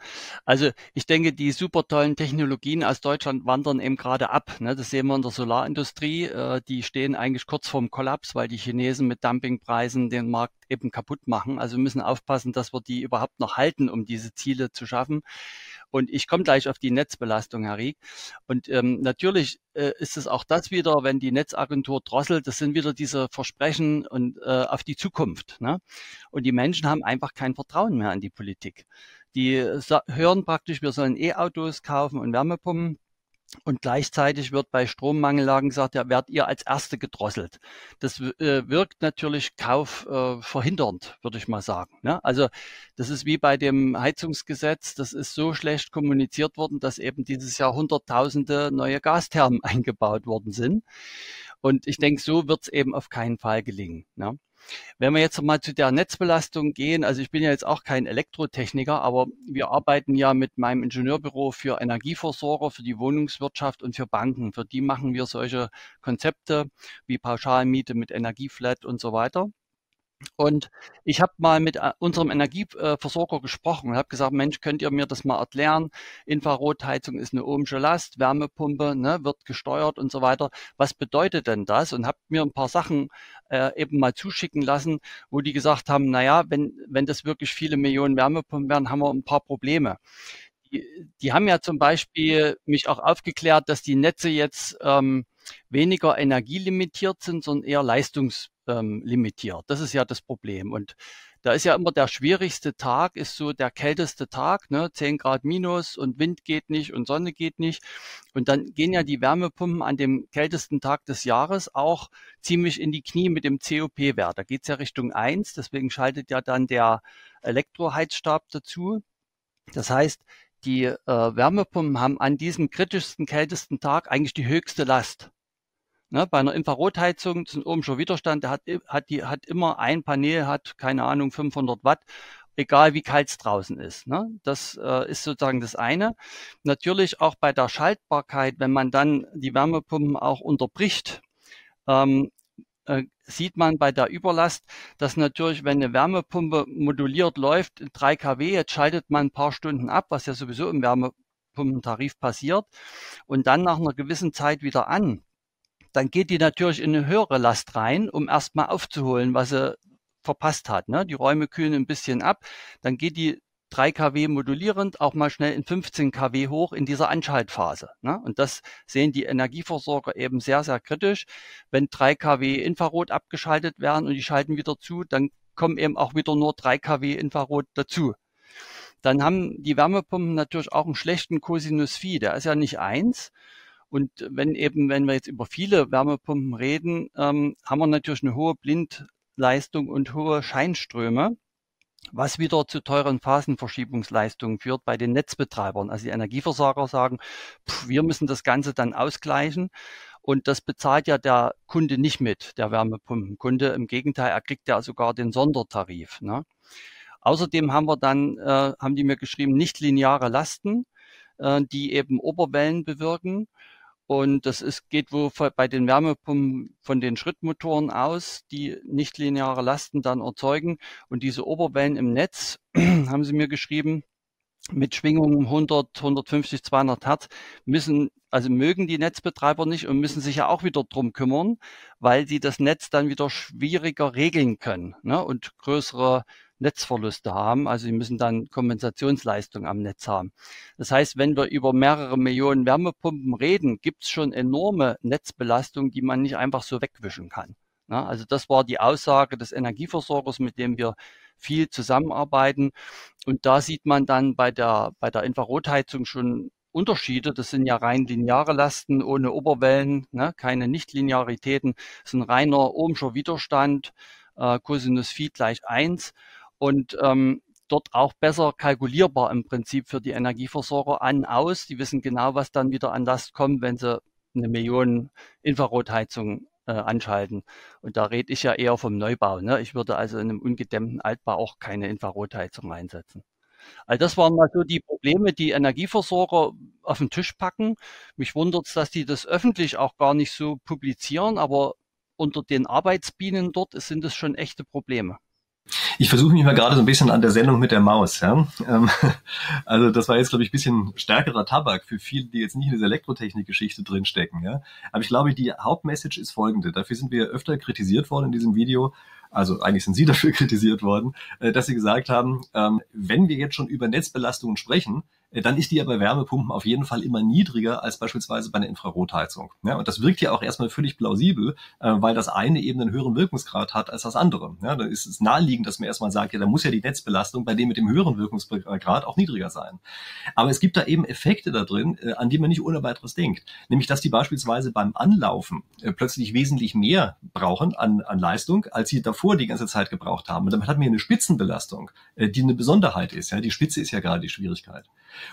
Also ich denke, die super tollen Technologien aus Deutschland wandern eben gerade ab. Ne? Das sehen wir in der Solarindustrie. Äh, die stehen eigentlich kurz vorm Kollaps, weil die Chinesen mit Dumpingpreisen den Markt eben kaputt machen. Also müssen aufpassen, dass wir die überhaupt noch halten, um diese Ziele zu schaffen. Und ich komme gleich auf die Netzbelastung, Herr Rieck. Und ähm, natürlich äh, ist es auch das wieder, wenn die Netzagentur drosselt, das sind wieder diese Versprechen und äh, auf die Zukunft. Ne? Und die Menschen haben einfach kein Vertrauen mehr an die Politik. Die hören praktisch, wir sollen E-Autos kaufen und Wärmepumpen und gleichzeitig wird bei Strommangellagen gesagt, ja, werdet ihr als Erste gedrosselt. Das äh, wirkt natürlich kaufverhindernd, äh, würde ich mal sagen. Ne? Also das ist wie bei dem Heizungsgesetz, das ist so schlecht kommuniziert worden, dass eben dieses Jahr Hunderttausende neue Gasthermen eingebaut worden sind. Und ich denke, so wird es eben auf keinen Fall gelingen. Ne? Wenn wir jetzt mal zu der Netzbelastung gehen, also ich bin ja jetzt auch kein Elektrotechniker, aber wir arbeiten ja mit meinem Ingenieurbüro für Energieversorger, für die Wohnungswirtschaft und für Banken. Für die machen wir solche Konzepte wie Pauschalmiete mit Energieflat und so weiter. Und ich habe mal mit äh, unserem Energieversorger gesprochen und habe gesagt, Mensch, könnt ihr mir das mal erklären? Infrarotheizung ist eine ohmsche Last, Wärmepumpe ne, wird gesteuert und so weiter. Was bedeutet denn das? Und habe mir ein paar Sachen äh, eben mal zuschicken lassen, wo die gesagt haben, naja, wenn, wenn das wirklich viele Millionen Wärmepumpen werden, haben wir ein paar Probleme. Die, die haben ja zum Beispiel mich auch aufgeklärt, dass die Netze jetzt ähm, weniger energielimitiert sind, sondern eher leistungs ähm. Das ist ja das Problem. Und da ist ja immer der schwierigste Tag, ist so der kälteste Tag, ne? 10 Grad minus und Wind geht nicht und Sonne geht nicht. Und dann gehen ja die Wärmepumpen an dem kältesten Tag des Jahres auch ziemlich in die Knie mit dem COP-Wert. Da geht's ja Richtung eins. deswegen schaltet ja dann der Elektroheizstab dazu. Das heißt, die äh, Wärmepumpen haben an diesem kritischsten, kältesten Tag eigentlich die höchste Last. Ne, bei einer Infrarotheizung ist ein ohmscher Widerstand, der hat, hat, die, hat immer ein Panel, hat keine Ahnung 500 Watt, egal wie kalt es draußen ist. Ne? Das äh, ist sozusagen das eine. Natürlich auch bei der Schaltbarkeit, wenn man dann die Wärmepumpen auch unterbricht, ähm, äh, sieht man bei der Überlast, dass natürlich, wenn eine Wärmepumpe moduliert läuft, 3 kW, jetzt schaltet man ein paar Stunden ab, was ja sowieso im Wärmepumpentarif passiert, und dann nach einer gewissen Zeit wieder an dann geht die natürlich in eine höhere Last rein, um erstmal aufzuholen, was sie verpasst hat. Ne? Die Räume kühlen ein bisschen ab, dann geht die 3 kW modulierend auch mal schnell in 15 kW hoch in dieser Anschaltphase. Ne? Und das sehen die Energieversorger eben sehr, sehr kritisch. Wenn 3 kW Infrarot abgeschaltet werden und die schalten wieder zu, dann kommen eben auch wieder nur 3 kW Infrarot dazu. Dann haben die Wärmepumpen natürlich auch einen schlechten Cosinus Phi. Der ist ja nicht eins, und wenn eben, wenn wir jetzt über viele Wärmepumpen reden, ähm, haben wir natürlich eine hohe Blindleistung und hohe Scheinströme, was wieder zu teuren Phasenverschiebungsleistungen führt bei den Netzbetreibern. Also die Energieversorger sagen, pff, wir müssen das Ganze dann ausgleichen. Und das bezahlt ja der Kunde nicht mit, der Wärmepumpenkunde. Im Gegenteil, er kriegt ja sogar den Sondertarif. Ne? Außerdem haben wir dann, äh, haben die mir geschrieben, nicht lineare Lasten, äh, die eben Oberwellen bewirken. Und das ist, geht wo bei den Wärmepumpen von den Schrittmotoren aus, die nichtlineare Lasten dann erzeugen. Und diese Oberwellen im Netz, haben sie mir geschrieben, mit Schwingungen 100, 150, 200 Hertz müssen, also mögen die Netzbetreiber nicht und müssen sich ja auch wieder drum kümmern, weil sie das Netz dann wieder schwieriger regeln können ne, und größere Netzverluste haben. Also sie müssen dann Kompensationsleistung am Netz haben. Das heißt, wenn wir über mehrere Millionen Wärmepumpen reden, gibt es schon enorme Netzbelastungen, die man nicht einfach so wegwischen kann. Also das war die Aussage des Energieversorgers, mit dem wir viel zusammenarbeiten. Und da sieht man dann bei der, bei der Infrarotheizung schon Unterschiede. Das sind ja rein lineare Lasten ohne Oberwellen, ne? keine Nichtlinearitäten. Das ist ein reiner ohmscher Widerstand, äh, Cosinus Phi gleich eins und ähm, dort auch besser kalkulierbar im Prinzip für die Energieversorger an, aus. Die wissen genau, was dann wieder an Last kommt, wenn sie eine Million Infrarotheizung äh, anschalten. Und da rede ich ja eher vom Neubau. Ne? Ich würde also in einem ungedämmten Altbau auch keine Infrarotheizung einsetzen. Also das waren mal so die Probleme, die Energieversorger auf den Tisch packen. Mich wundert es, dass die das öffentlich auch gar nicht so publizieren, aber unter den Arbeitsbienen dort sind es schon echte Probleme. Ich versuche mich mal gerade so ein bisschen an der Sendung mit der Maus. Ja? Ähm, also das war jetzt, glaube ich, ein bisschen stärkerer Tabak für viele, die jetzt nicht in dieser Elektrotechnik-Geschichte drinstecken. Ja? Aber ich glaube, die Hauptmessage ist folgende. Dafür sind wir öfter kritisiert worden in diesem Video. Also eigentlich sind Sie dafür kritisiert worden, äh, dass Sie gesagt haben, ähm, wenn wir jetzt schon über Netzbelastungen sprechen, dann ist die ja bei Wärmepumpen auf jeden Fall immer niedriger als beispielsweise bei einer Infrarotheizung. Ja, und das wirkt ja auch erstmal völlig plausibel, äh, weil das eine eben einen höheren Wirkungsgrad hat als das andere. Ja, da ist es naheliegend, dass man erstmal sagt, ja, da muss ja die Netzbelastung bei dem mit dem höheren Wirkungsgrad auch niedriger sein. Aber es gibt da eben Effekte da drin, äh, an die man nicht ohne weiteres denkt. Nämlich, dass die beispielsweise beim Anlaufen plötzlich wesentlich mehr brauchen an, an Leistung, als sie davor die ganze Zeit gebraucht haben. Und damit hat man hier eine Spitzenbelastung, die eine Besonderheit ist. Ja, die Spitze ist ja gerade die Schwierigkeit.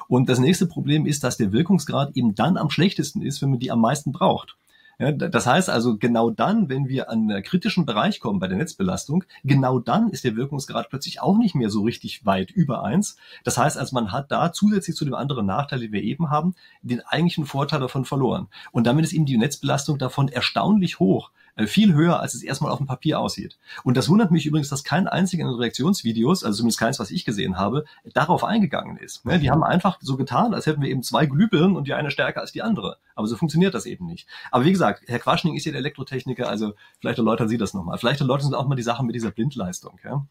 Und das nächste Problem ist, dass der Wirkungsgrad eben dann am schlechtesten ist, wenn man die am meisten braucht. Ja, das heißt also, genau dann, wenn wir an einen kritischen Bereich kommen bei der Netzbelastung, genau dann ist der Wirkungsgrad plötzlich auch nicht mehr so richtig weit über eins. Das heißt also, man hat da zusätzlich zu dem anderen Nachteil, den wir eben haben, den eigentlichen Vorteil davon verloren. Und damit ist eben die Netzbelastung davon erstaunlich hoch. Äh, viel höher, als es erstmal auf dem Papier aussieht. Und das wundert mich übrigens, dass kein einziger in den Reaktionsvideos, also zumindest keins, was ich gesehen habe, darauf eingegangen ist. Ne, die haben einfach so getan, als hätten wir eben zwei Glühbirnen und die eine stärker als die andere. Aber so funktioniert das eben nicht. Aber wie gesagt, Herr Quaschning ist ja der Elektrotechniker, also vielleicht erläutern Sie das nochmal. Vielleicht erläutern Sie auch mal die Sachen mit dieser Blindleistung. Ja?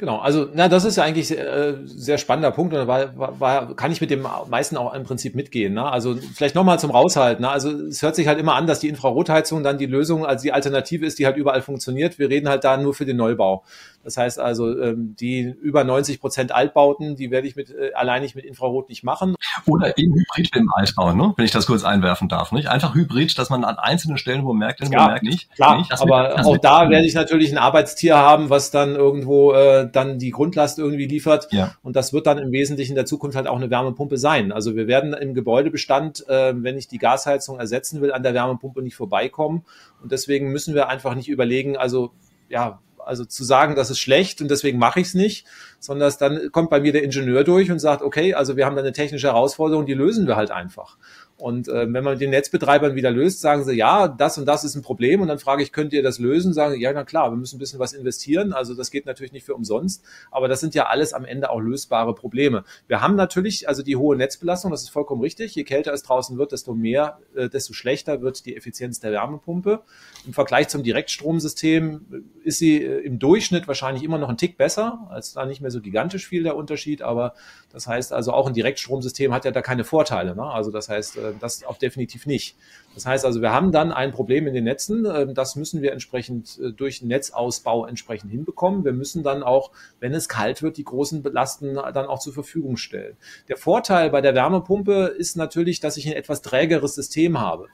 Genau, also na, das ist ja eigentlich äh, sehr spannender Punkt und da war, war, kann ich mit dem meisten auch im Prinzip mitgehen. Ne? Also vielleicht nochmal zum Raushalten. Ne? Also es hört sich halt immer an, dass die Infrarotheizung dann die Lösung, also die Alternative ist, die halt überall funktioniert. Wir reden halt da nur für den Neubau. Das heißt also, ähm, die über 90 Prozent Altbauten, die werde ich mit äh, alleinig mit Infrarot nicht machen. Oder eben Hybrid im Altbau, ne? wenn ich das kurz einwerfen darf. Nicht? Einfach Hybrid, dass man an einzelnen Stellen, wo man merkt, wo ja, merkt nicht. Klar, nicht, aber auch da werde ich natürlich ein Arbeitstier haben, was dann irgendwo äh, dann die Grundlast irgendwie liefert. Ja. Und das wird dann im Wesentlichen in der Zukunft halt auch eine Wärmepumpe sein. Also wir werden im Gebäudebestand, äh, wenn ich die Gasheizung ersetzen will, an der Wärmepumpe nicht vorbeikommen. Und deswegen müssen wir einfach nicht überlegen, also ja, also zu sagen, das ist schlecht und deswegen mache ich es nicht, sondern dann kommt bei mir der Ingenieur durch und sagt, okay, also wir haben da eine technische Herausforderung, die lösen wir halt einfach. Und äh, wenn man mit den Netzbetreibern wieder löst, sagen sie, ja, das und das ist ein Problem. Und dann frage ich, könnt ihr das lösen? Sagen sie, ja, na klar, wir müssen ein bisschen was investieren. Also das geht natürlich nicht für umsonst. Aber das sind ja alles am Ende auch lösbare Probleme. Wir haben natürlich also die hohe Netzbelastung, das ist vollkommen richtig. Je kälter es draußen wird, desto mehr, äh, desto schlechter wird die Effizienz der Wärmepumpe. Im Vergleich zum Direktstromsystem ist sie äh, im Durchschnitt wahrscheinlich immer noch ein Tick besser, als da nicht mehr so gigantisch viel der Unterschied. Aber das heißt also auch ein Direktstromsystem hat ja da keine Vorteile. Ne? Also das heißt, äh, das auch definitiv nicht. Das heißt also, wir haben dann ein Problem in den Netzen. Ähm, das müssen wir entsprechend äh, durch Netzausbau entsprechend hinbekommen. Wir müssen dann auch, wenn es kalt wird, die großen Belasten dann auch zur Verfügung stellen. Der Vorteil bei der Wärmepumpe ist natürlich, dass ich ein etwas trägeres System habe.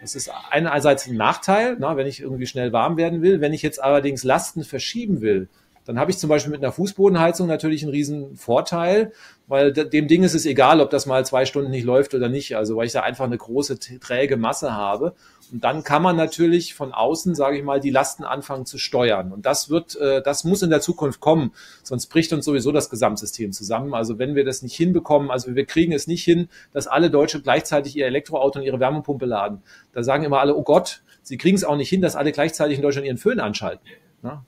Das ist einerseits ein Nachteil, na, wenn ich irgendwie schnell warm werden will. Wenn ich jetzt allerdings Lasten verschieben will, dann habe ich zum Beispiel mit einer Fußbodenheizung natürlich einen riesen Vorteil, weil dem Ding ist es egal, ob das mal zwei Stunden nicht läuft oder nicht. Also weil ich da einfach eine große träge Masse habe. Und dann kann man natürlich von außen, sage ich mal, die Lasten anfangen zu steuern. Und das wird, äh, das muss in der Zukunft kommen, sonst bricht uns sowieso das Gesamtsystem zusammen. Also wenn wir das nicht hinbekommen, also wir kriegen es nicht hin, dass alle Deutsche gleichzeitig ihr Elektroauto und ihre Wärmepumpe laden. Da sagen immer alle, oh Gott, sie kriegen es auch nicht hin, dass alle gleichzeitig in Deutschland ihren Föhn anschalten.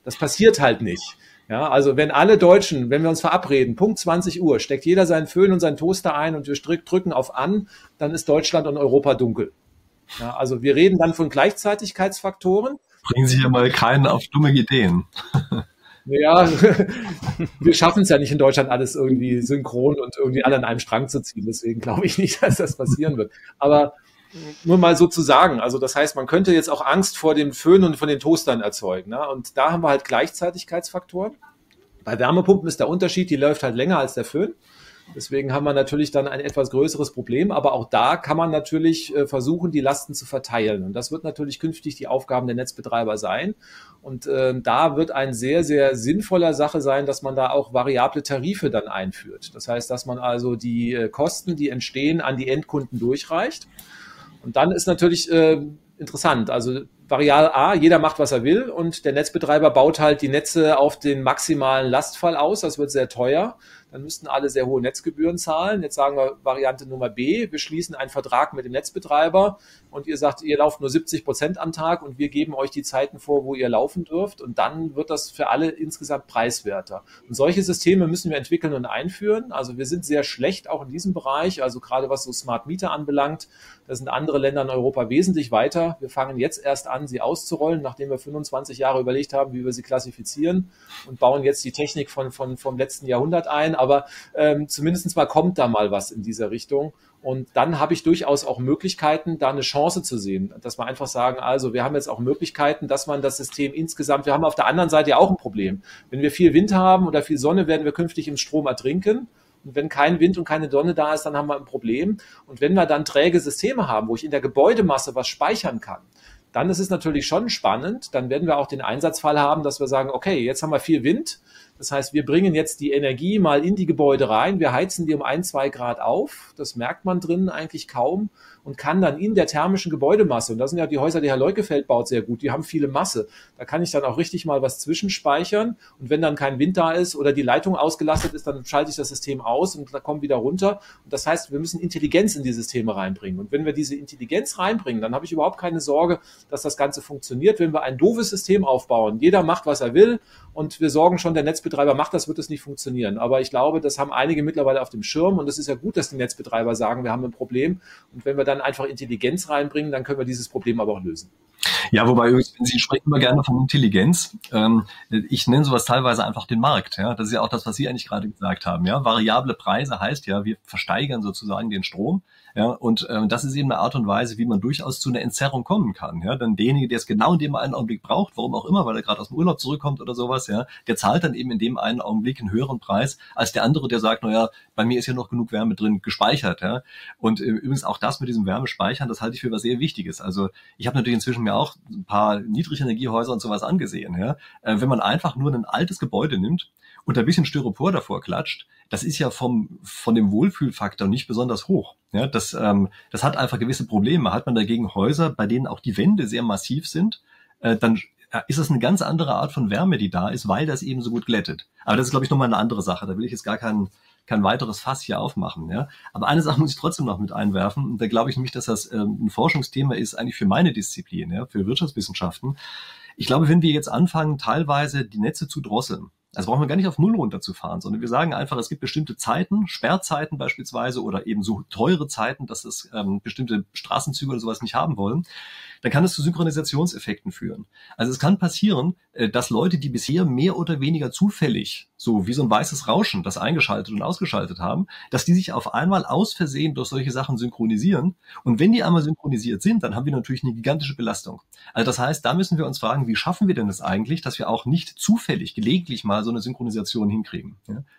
Das passiert halt nicht. Ja, also wenn alle Deutschen, wenn wir uns verabreden, Punkt 20 Uhr, steckt jeder seinen Föhn und seinen Toaster ein und wir drücken auf an, dann ist Deutschland und Europa dunkel. Ja, also wir reden dann von Gleichzeitigkeitsfaktoren. Bringen Sie hier mal keinen auf dumme Ideen. Ja, wir schaffen es ja nicht in Deutschland alles irgendwie synchron und irgendwie alle an einem Strang zu ziehen. Deswegen glaube ich nicht, dass das passieren wird. Aber nur mal so zu sagen. Also das heißt, man könnte jetzt auch Angst vor dem Föhn und von den Toastern erzeugen. Ne? Und da haben wir halt Gleichzeitigkeitsfaktoren. Bei Wärmepumpen ist der Unterschied, die läuft halt länger als der Föhn. Deswegen haben wir natürlich dann ein etwas größeres Problem, aber auch da kann man natürlich äh, versuchen, die Lasten zu verteilen. Und das wird natürlich künftig die Aufgaben der Netzbetreiber sein. Und äh, da wird ein sehr, sehr sinnvoller Sache sein, dass man da auch variable Tarife dann einführt. Das heißt, dass man also die äh, Kosten, die entstehen, an die Endkunden durchreicht. Und dann ist natürlich äh, interessant, also Varial A, jeder macht, was er will und der Netzbetreiber baut halt die Netze auf den maximalen Lastfall aus, das wird sehr teuer. Dann müssten alle sehr hohe Netzgebühren zahlen. Jetzt sagen wir Variante Nummer B, wir schließen einen Vertrag mit dem Netzbetreiber und ihr sagt, ihr lauft nur 70 Prozent am Tag und wir geben euch die Zeiten vor, wo ihr laufen dürft und dann wird das für alle insgesamt preiswerter. Und solche Systeme müssen wir entwickeln und einführen. Also wir sind sehr schlecht auch in diesem Bereich, also gerade was so Smart Meter anbelangt, da sind andere Länder in Europa wesentlich weiter. Wir fangen jetzt erst an, sie auszurollen, nachdem wir 25 Jahre überlegt haben, wie wir sie klassifizieren und bauen jetzt die Technik von, von, vom letzten Jahrhundert ein aber ähm, zumindest mal kommt da mal was in dieser Richtung. Und dann habe ich durchaus auch Möglichkeiten, da eine Chance zu sehen, dass wir einfach sagen, also wir haben jetzt auch Möglichkeiten, dass man das System insgesamt, wir haben auf der anderen Seite ja auch ein Problem. Wenn wir viel Wind haben oder viel Sonne, werden wir künftig im Strom ertrinken. Und wenn kein Wind und keine Sonne da ist, dann haben wir ein Problem. Und wenn wir dann träge Systeme haben, wo ich in der Gebäudemasse was speichern kann, dann ist es natürlich schon spannend. Dann werden wir auch den Einsatzfall haben, dass wir sagen, okay, jetzt haben wir viel Wind, Das heißt, wir bringen jetzt die Energie mal in die Gebäude rein, wir heizen die um ein, zwei Grad auf, das merkt man drinnen eigentlich kaum und kann dann in der thermischen Gebäudemasse, und das sind ja die Häuser, die Herr Leukefeld baut, sehr gut, die haben viele Masse, da kann ich dann auch richtig mal was zwischenspeichern und wenn dann kein Wind da ist oder die Leitung ausgelastet ist, dann schalte ich das System aus und da kommt wieder runter. Und das heißt, wir müssen Intelligenz in die Systeme reinbringen. Und wenn wir diese Intelligenz reinbringen, dann habe ich überhaupt keine Sorge, dass das Ganze funktioniert. Wenn wir ein doofes System aufbauen, jeder macht, was er will und wir sorgen schon, der Netzbetreiber macht das, wird es nicht funktionieren. Aber ich glaube, das haben einige mittlerweile auf dem Schirm und es ist ja gut, dass die Netzbetreiber sagen, wir haben ein Problem. Und wenn wir dann einfach Intelligenz reinbringen, dann können wir dieses Problem aber auch lösen. Ja, wobei Sie sprechen immer gerne von Intelligenz. Ähm, ich nenne sowas teilweise einfach den Markt. Das ist ja auch das, was Sie eigentlich gerade gesagt haben. Variable Preise heißt ja, wir versteigern sozusagen den Strom. Ja, und ähm, das ist eben eine Art und Weise, wie man durchaus zu einer Entzerrung kommen kann. Ja, dann derjenige, der es genau in dem einen Augenblick braucht, warum auch immer, weil er gerade aus dem Urlaub zurückkommt oder sowas, ja, der zahlt dann eben in dem einen Augenblick einen höheren Preis als der andere, der sagt, naja, bei mir ist ja noch genug Wärme drin gespeichert. Ja, und äh, übrigens auch das mit diesem Wärmespeichern, das halte ich für was sehr Wichtiges. Also ich habe natürlich inzwischen mir auch ein paar Niedrigenergiehäuser und sowas angesehen. Ja, äh, wenn man einfach nur ein altes Gebäude nimmt und ein bisschen Styropor davor klatscht, das ist ja vom, von dem Wohlfühlfaktor nicht besonders hoch. Ja, das, ähm, das hat einfach gewisse Probleme. Hat man dagegen Häuser, bei denen auch die Wände sehr massiv sind, äh, dann ist das eine ganz andere Art von Wärme, die da ist, weil das eben so gut glättet. Aber das ist, glaube ich, nochmal eine andere Sache. Da will ich jetzt gar kein, kein weiteres Fass hier aufmachen. Ja? Aber eine Sache muss ich trotzdem noch mit einwerfen. Und da glaube ich nämlich, dass das ähm, ein Forschungsthema ist, eigentlich für meine Disziplin, ja, für Wirtschaftswissenschaften. Ich glaube, wenn wir jetzt anfangen, teilweise die Netze zu drosseln, also brauchen wir gar nicht auf Null runterzufahren, sondern wir sagen einfach, es gibt bestimmte Zeiten, Sperrzeiten beispielsweise oder eben so teure Zeiten, dass es ähm, bestimmte Straßenzüge oder sowas nicht haben wollen dann kann es zu Synchronisationseffekten führen. Also es kann passieren, äh, dass Leute, die bisher mehr oder weniger zufällig, so wie so ein weißes Rauschen, das eingeschaltet und ausgeschaltet haben, dass die sich auf einmal aus Versehen durch solche Sachen synchronisieren. Und wenn die einmal synchronisiert sind, dann haben wir natürlich eine gigantische Belastung. Also das heißt, da müssen wir uns fragen, wie schaffen wir denn es eigentlich, dass wir auch nicht zufällig, gelegentlich mal so eine Synchronisation hinkriegen.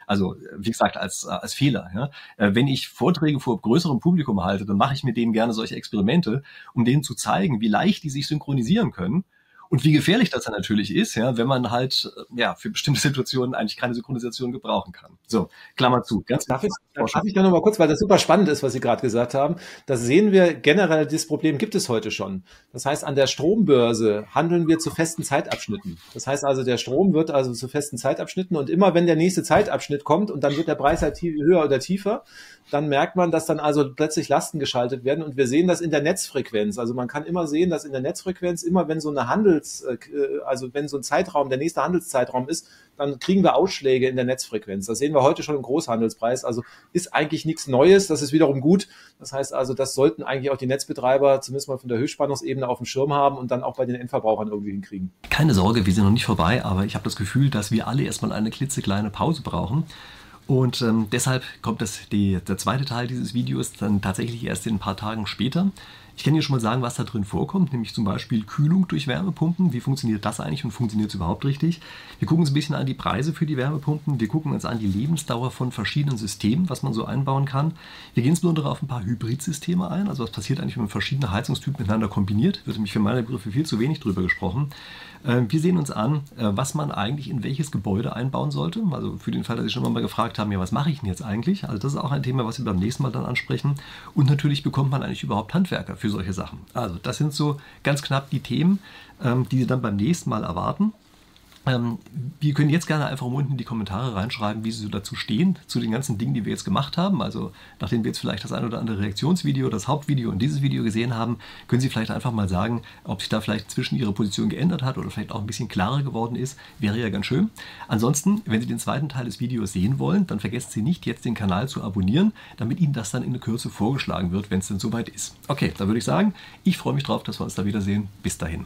Also wie gesagt, als, als Fehler. Äh, wenn ich Vorträge vor größerem Publikum halte, dann mache ich mit denen gerne solche Experimente, um denen zu zeigen, wie leicht die sich synchronisieren können und wie gefährlich das dann natürlich ist, ja, wenn man halt äh, ja für bestimmte Situationen eigentlich keine Synchronisation gebrauchen kann. So, Klammer zu. Ganz darf ich, darf ich da noch mal kurz, weil das super spannend ist, was Sie gerade gesagt haben. Das sehen wir generell, dieses Problem gibt es heute schon. Das heißt, an der Strombörse handeln wir zu festen Zeitabschnitten. Das heißt also, der Strom wird also zu festen Zeitabschnitten und immer wenn der nächste Zeitabschnitt kommt und dann wird der Preis halt höher oder tiefer, dann merkt man, dass dann also plötzlich Lasten geschaltet werden und wir sehen das in der Netzfrequenz. Also man kann immer sehen, dass in der Netzfrequenz immer, wenn so eine Handels, äh, also wenn so ein Zeitraum, der nächste Handelszeitraum ist, dann kriegen wir Ausschläge in der Netzfrequenz. Das sehen wir heute schon im Großhandelspreis. Also ist eigentlich nichts Neues. Das ist wiederum gut. Das heißt also, das sollten eigentlich auch die Netzbetreiber zumindest mal von der Höchstspannungsebene auf dem Schirm haben und dann auch bei den Endverbrauchern irgendwie hinkriegen. Keine Sorge, wir sind noch nicht vorbei, aber ich habe das Gefühl, dass wir alle erstmal eine klitzekleine Pause brauchen. Und ähm, deshalb kommt das, die, der zweite Teil dieses Videos dann tatsächlich erst in ein paar Tagen später. Ich kann dir schon mal sagen, was da drin vorkommt, nämlich zum Beispiel Kühlung durch Wärmepumpen. Wie funktioniert das eigentlich und funktioniert es überhaupt richtig? Wir gucken uns ein bisschen an die Preise für die Wärmepumpen. Wir gucken uns an die Lebensdauer von verschiedenen Systemen, was man so einbauen kann. Wir gehen insbesondere auf ein paar Hybridsysteme ein. Also was passiert eigentlich, wenn man verschiedene Heizungstypen miteinander kombiniert? Wird nämlich für meine Begriffe viel zu wenig drüber gesprochen. Ähm, wir sehen uns an, äh, was man eigentlich in welches Gebäude einbauen sollte. Also für den Fall, dass Sie schon mal gefragt haben, ja, was mache ich denn jetzt eigentlich? Also das ist auch ein Thema, was wir beim nächsten Mal dann ansprechen. Und natürlich bekommt man eigentlich überhaupt Handwerker für solche Sachen. Also das sind so ganz knapp die Themen, ähm, die Sie dann beim nächsten Mal erwarten. Ähm, wir können jetzt gerne einfach unten in die Kommentare reinschreiben, wie Sie so dazu stehen, zu den ganzen Dingen, die wir jetzt gemacht haben. Also, nachdem wir jetzt vielleicht das ein oder andere Reaktionsvideo, das Hauptvideo und dieses Video gesehen haben, können Sie vielleicht einfach mal sagen, ob sich da vielleicht zwischen Ihre Position geändert hat oder vielleicht auch ein bisschen klarer geworden ist. Wäre ja ganz schön. Ansonsten, wenn Sie den zweiten Teil des Videos sehen wollen, dann vergessen Sie nicht, jetzt den Kanal zu abonnieren, damit Ihnen das dann in der Kürze vorgeschlagen wird, wenn es denn soweit ist. Okay, dann würde ich sagen, ich freue mich drauf, dass wir uns da wiedersehen. Bis dahin.